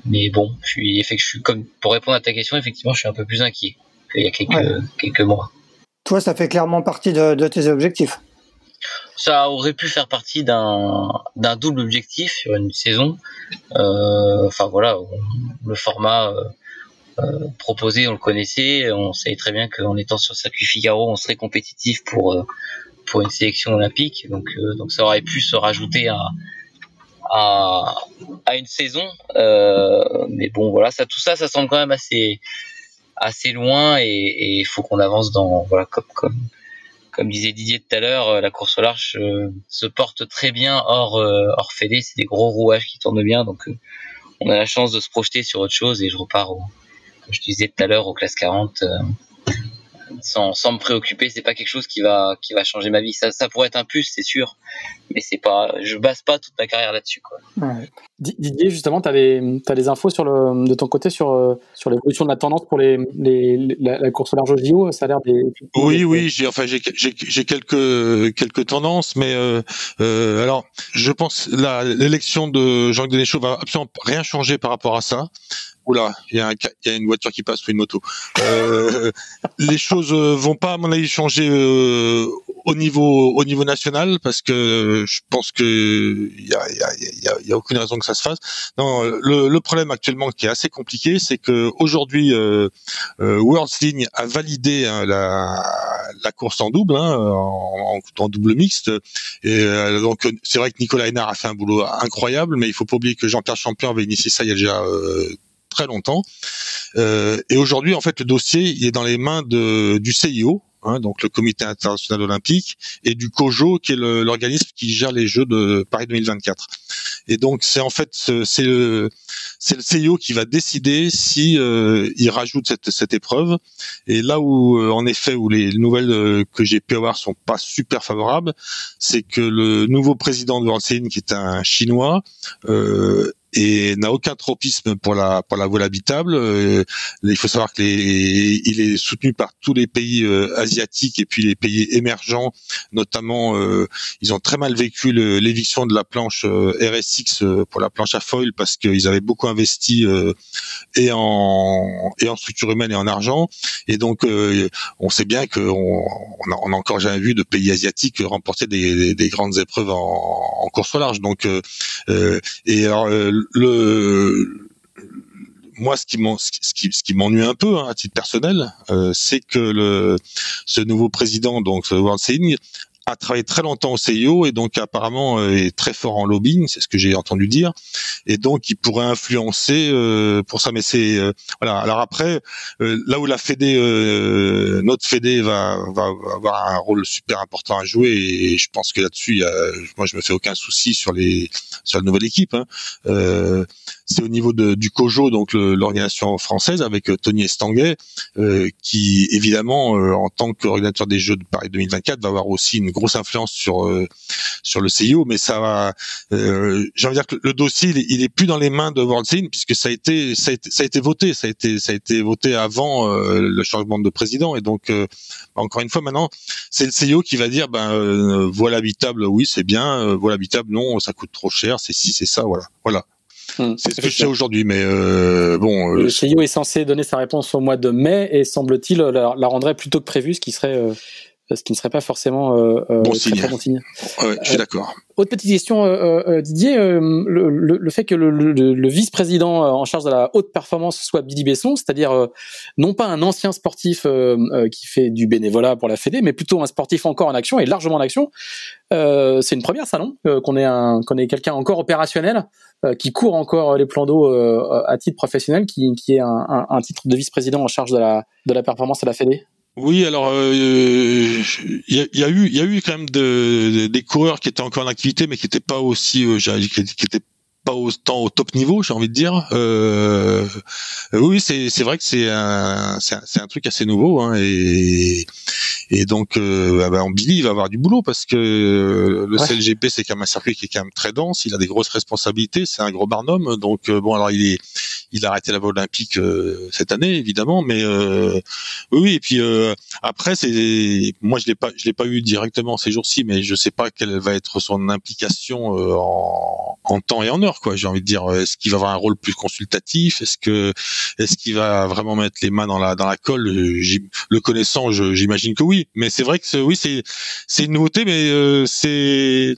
mais bon, je suis, je suis comme pour répondre à ta question, effectivement, je suis un peu plus inquiet qu'il y a quelques quelques mois. Toi, ça fait clairement partie de, de tes objectifs. Ça aurait pu faire partie d'un double objectif sur une saison. Euh, enfin voilà, le format euh, euh, proposé, on le connaissait, on savait très bien qu'en étant sur circuit Figaro, on serait compétitif pour pour une sélection olympique. Donc, euh, donc ça aurait pu se rajouter à, à, à une saison. Euh, mais bon, voilà, ça, tout ça, ça semble quand même assez, assez loin et il faut qu'on avance dans, voilà, comme, comme, disait Didier tout à l'heure, la course au large euh, se porte très bien hors, hors Fédé. C'est des gros rouages qui tournent bien. Donc, on a la chance de se projeter sur autre chose et je repars comme je disais tout à l'heure, aux classes 40 sans, sans me préoccuper. C'est pas quelque chose qui va qui va changer ma vie. Ça, ça pourrait être un plus, c'est sûr, mais c'est pas. Je base pas toute ma carrière là-dessus. Quoi. Ouais. Didier, justement, tu as des as des infos sur le de ton côté sur euh, sur l'évolution de la tendance pour les, les la, course au large JO. Ça a l'air des. Oui, oui. J'ai enfin j'ai j'ai quelques quelques tendances, mais euh, euh, alors je pense l'élection de Jean-Luc Denéchaud va absolument rien changer par rapport à ça. Oula, il y, a y a une voiture qui passe ou une moto. Euh, les choses vont pas, à mon avis, changer euh, au niveau au niveau national parce que je pense que il y a, y, a, y a, aucune raison que ça se fasse. Non, le, le problème actuellement qui est assez compliqué, c'est que aujourd'hui euh, euh World's a validé hein, la, la course en double, hein, en, en, double mixte. Et euh, donc c'est vrai que Nicolas Hénard a fait un boulot incroyable, mais il faut pas oublier que Jean-Pierre Champion avait initié ça il y a déjà très longtemps. Euh, et aujourd'hui, en fait, le dossier est dans les mains de, du CIO, hein, donc le Comité international olympique, et du COJO, qui est l'organisme qui gère les Jeux de Paris 2024. Et donc c'est en fait c'est le le CIO qui va décider si euh, il rajoute cette, cette épreuve. Et là où euh, en effet où les nouvelles que j'ai pu avoir sont pas super favorables, c'est que le nouveau président de World qui est un chinois, et n'a aucun tropisme pour la pour la voile habitable. Euh, il faut savoir qu'il il est soutenu par tous les pays euh, asiatiques et puis les pays émergents, notamment euh, ils ont très mal vécu l'éviction de la planche RSX pour la planche à foil parce qu'ils avaient beaucoup investi et en et en structure humaine et en argent et donc on sait bien qu'on on a, encore jamais vu de pays asiatiques remporter des, des, grandes épreuves en, en course au large. Donc et alors moi, ce qui m'ennuie un peu hein, à titre personnel, euh, c'est que ce nouveau président, donc World a travaillé très longtemps au CIO et donc apparemment euh, est très fort en lobbying, c'est ce que j'ai entendu dire, et donc il pourrait influencer euh, pour ça. Mais c'est euh, voilà. Alors après, là où la Fédé, notre Fédé va, va, avoir un rôle super important à jouer, et je pense que là-dessus, moi je me fais aucun souci sur les sur la nouvelle équipe. Hein c'est au niveau de, du COJO, donc l'organisation française, avec euh, Tony Estanguet, euh, qui évidemment, euh, en tant qu'organisateur des Jeux de Paris 2024, va avoir aussi une grosse influence sur sur le CIO. Mais ça va, j'ai envie de dire que le dossier, il est, plus dans les mains de World puisque ça a été ça a été, ça a été voté, ça a été ça a été voté avant le changement de président, et donc encore une fois maintenant, c'est le CIO qui va dire ben voilà habitable, oui c'est bien, voilà habitable, non ça coûte trop cher, c'est si c'est ça, voilà, voilà. Hmm. c'est ce que je sais aujourd'hui, mais euh, bon. Euh, le CIO est censé donner sa réponse au mois de mai et semble-t-il la, la, rendrait plus tôt que prévu, ce qui serait euh, ce qui ne serait pas forcément euh, bon, très, signe. Très bon signe. Ouais, je suis d'accord. Autre petite question, Didier, le, le, le, fait que le, le vice-président en charge de la haute performance soit Billy Besson, c'est-à-dire non pas un ancien sportif qui fait du bénévolat pour la Fédé, mais plutôt un sportif encore en action et largement en action, c'est une première salon qu'on ait un qu'on ait quelqu'un encore opérationnel euh, qui court encore les plans d'eau euh, à titre professionnel, qui, qui est un, un, un titre de vice-président en charge de la, de la performance à la Fédé oui, alors euh, il y, a, y, a, eu, il y a eu quand même de, des coureurs qui étaient encore en activité, mais qui n'étaient pas aussi, euh, qui étaient pas autant au top niveau, j'ai envie de dire. Euh, oui, c'est c'est vrai que c'est un c'est un, un, truc assez nouveau hein, et et donc euh, ah ben, Billy il va avoir du boulot parce que le CLGP c'est quand même un circuit qui est quand même très dense, il a des grosses responsabilités, c'est un gros barnum donc euh, bon alors il est il a arrêté la voie olympique euh, cette année évidemment mais euh, oui et puis euh, après c'est moi je l'ai pas je l'ai pas eu directement ces jours-ci mais je sais pas quelle va être son implication en, en temps et en heure quoi j'ai envie de dire. Est-ce qu'il va avoir un rôle plus consultatif? Est-ce que est-ce qu'il va vraiment mettre les mains dans la dans la colle? Le connaissant j'imagine que oui. Mais c'est vrai que oui c'est c'est une nouveauté mais c'est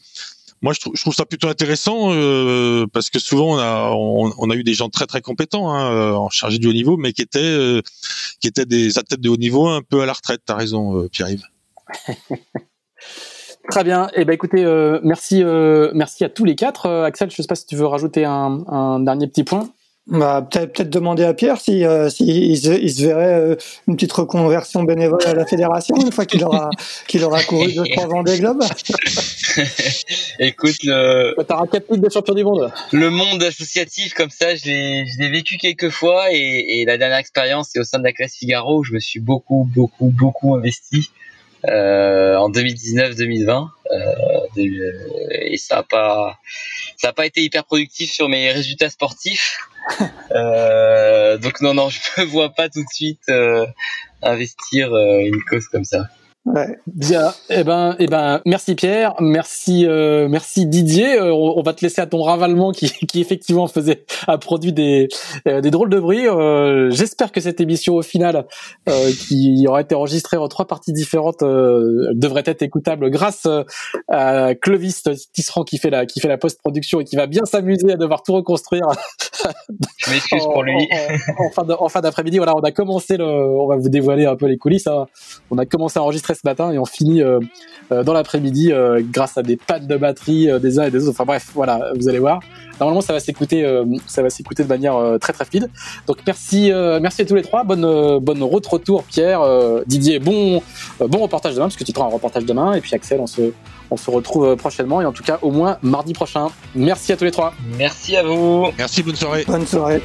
moi je trouve, ça plutôt intéressant euh, parce que souvent on a eu des gens très très compétents hein, euh, en chargé du haut niveau mais qui étaient euh, qui étaient des athlètes de haut niveau un peu à la retraite t'as raison Pierre-Yves Très bien. Eh ben écoutez, merci, merci à tous les quatre. Axel, je ne sais pas si tu veux rajouter un dernier petit point. Bah, peut-être peut-être demander à Pierre si, euh, si il, se, il, se, verrait euh, une petite reconversion bénévole à la fédération une fois qu'il aura qu'il aura couru deux trois ans des globes. Écoute, le t'auras quatre titres de champion du monde. Le monde associatif comme ça, je l'ai je l'ai vécu quelques fois et, et la dernière expérience c'est au sein de la classe Figaro où je me suis beaucoup beaucoup beaucoup investi. Euh, en 2019-2020 euh, et ça a pas ça a pas été hyper productif sur mes résultats sportifs euh, donc non, non, je ne vois pas tout de suite euh, investir euh, une cause comme ça. Ouais. Bien. Eh ben, eh ben, merci Pierre, merci, euh, merci Didier. Euh, on, va te laisser à ton ravalement qui, qui effectivement faisait, a produit des, euh, des drôles de bruit. J'espère que cette émission au final, qui aura été enregistrée en trois parties différentes, devrait être écoutable grâce à Clovis Tisserand qui fait la, qui fait la post-production et qui va bien s'amuser à devoir tout reconstruire. Je m'excuse pour lui. En, fin d'après-midi, voilà, on a commencé le, on va vous dévoiler un peu les coulisses. Hein. On a commencé à enregistrer ce matin et on finit euh, euh, dans l'après-midi euh, grâce à des pannes de batterie des uns et des autres. Enfin bref, voilà, vous allez voir. Normalement, ça va s'écouter, ça va s'écouter de manière très très fluide. Donc merci, merci à tous les trois. Bonne bonne route retour, Pierre, Didier. Bon bon reportage demain parce que tu prends un reportage demain et puis Axel, on se on se retrouve prochainement et en tout cas au moins mardi prochain. Merci à tous les trois. Merci à vous. Merci, bonne soirée. Bonne soirée.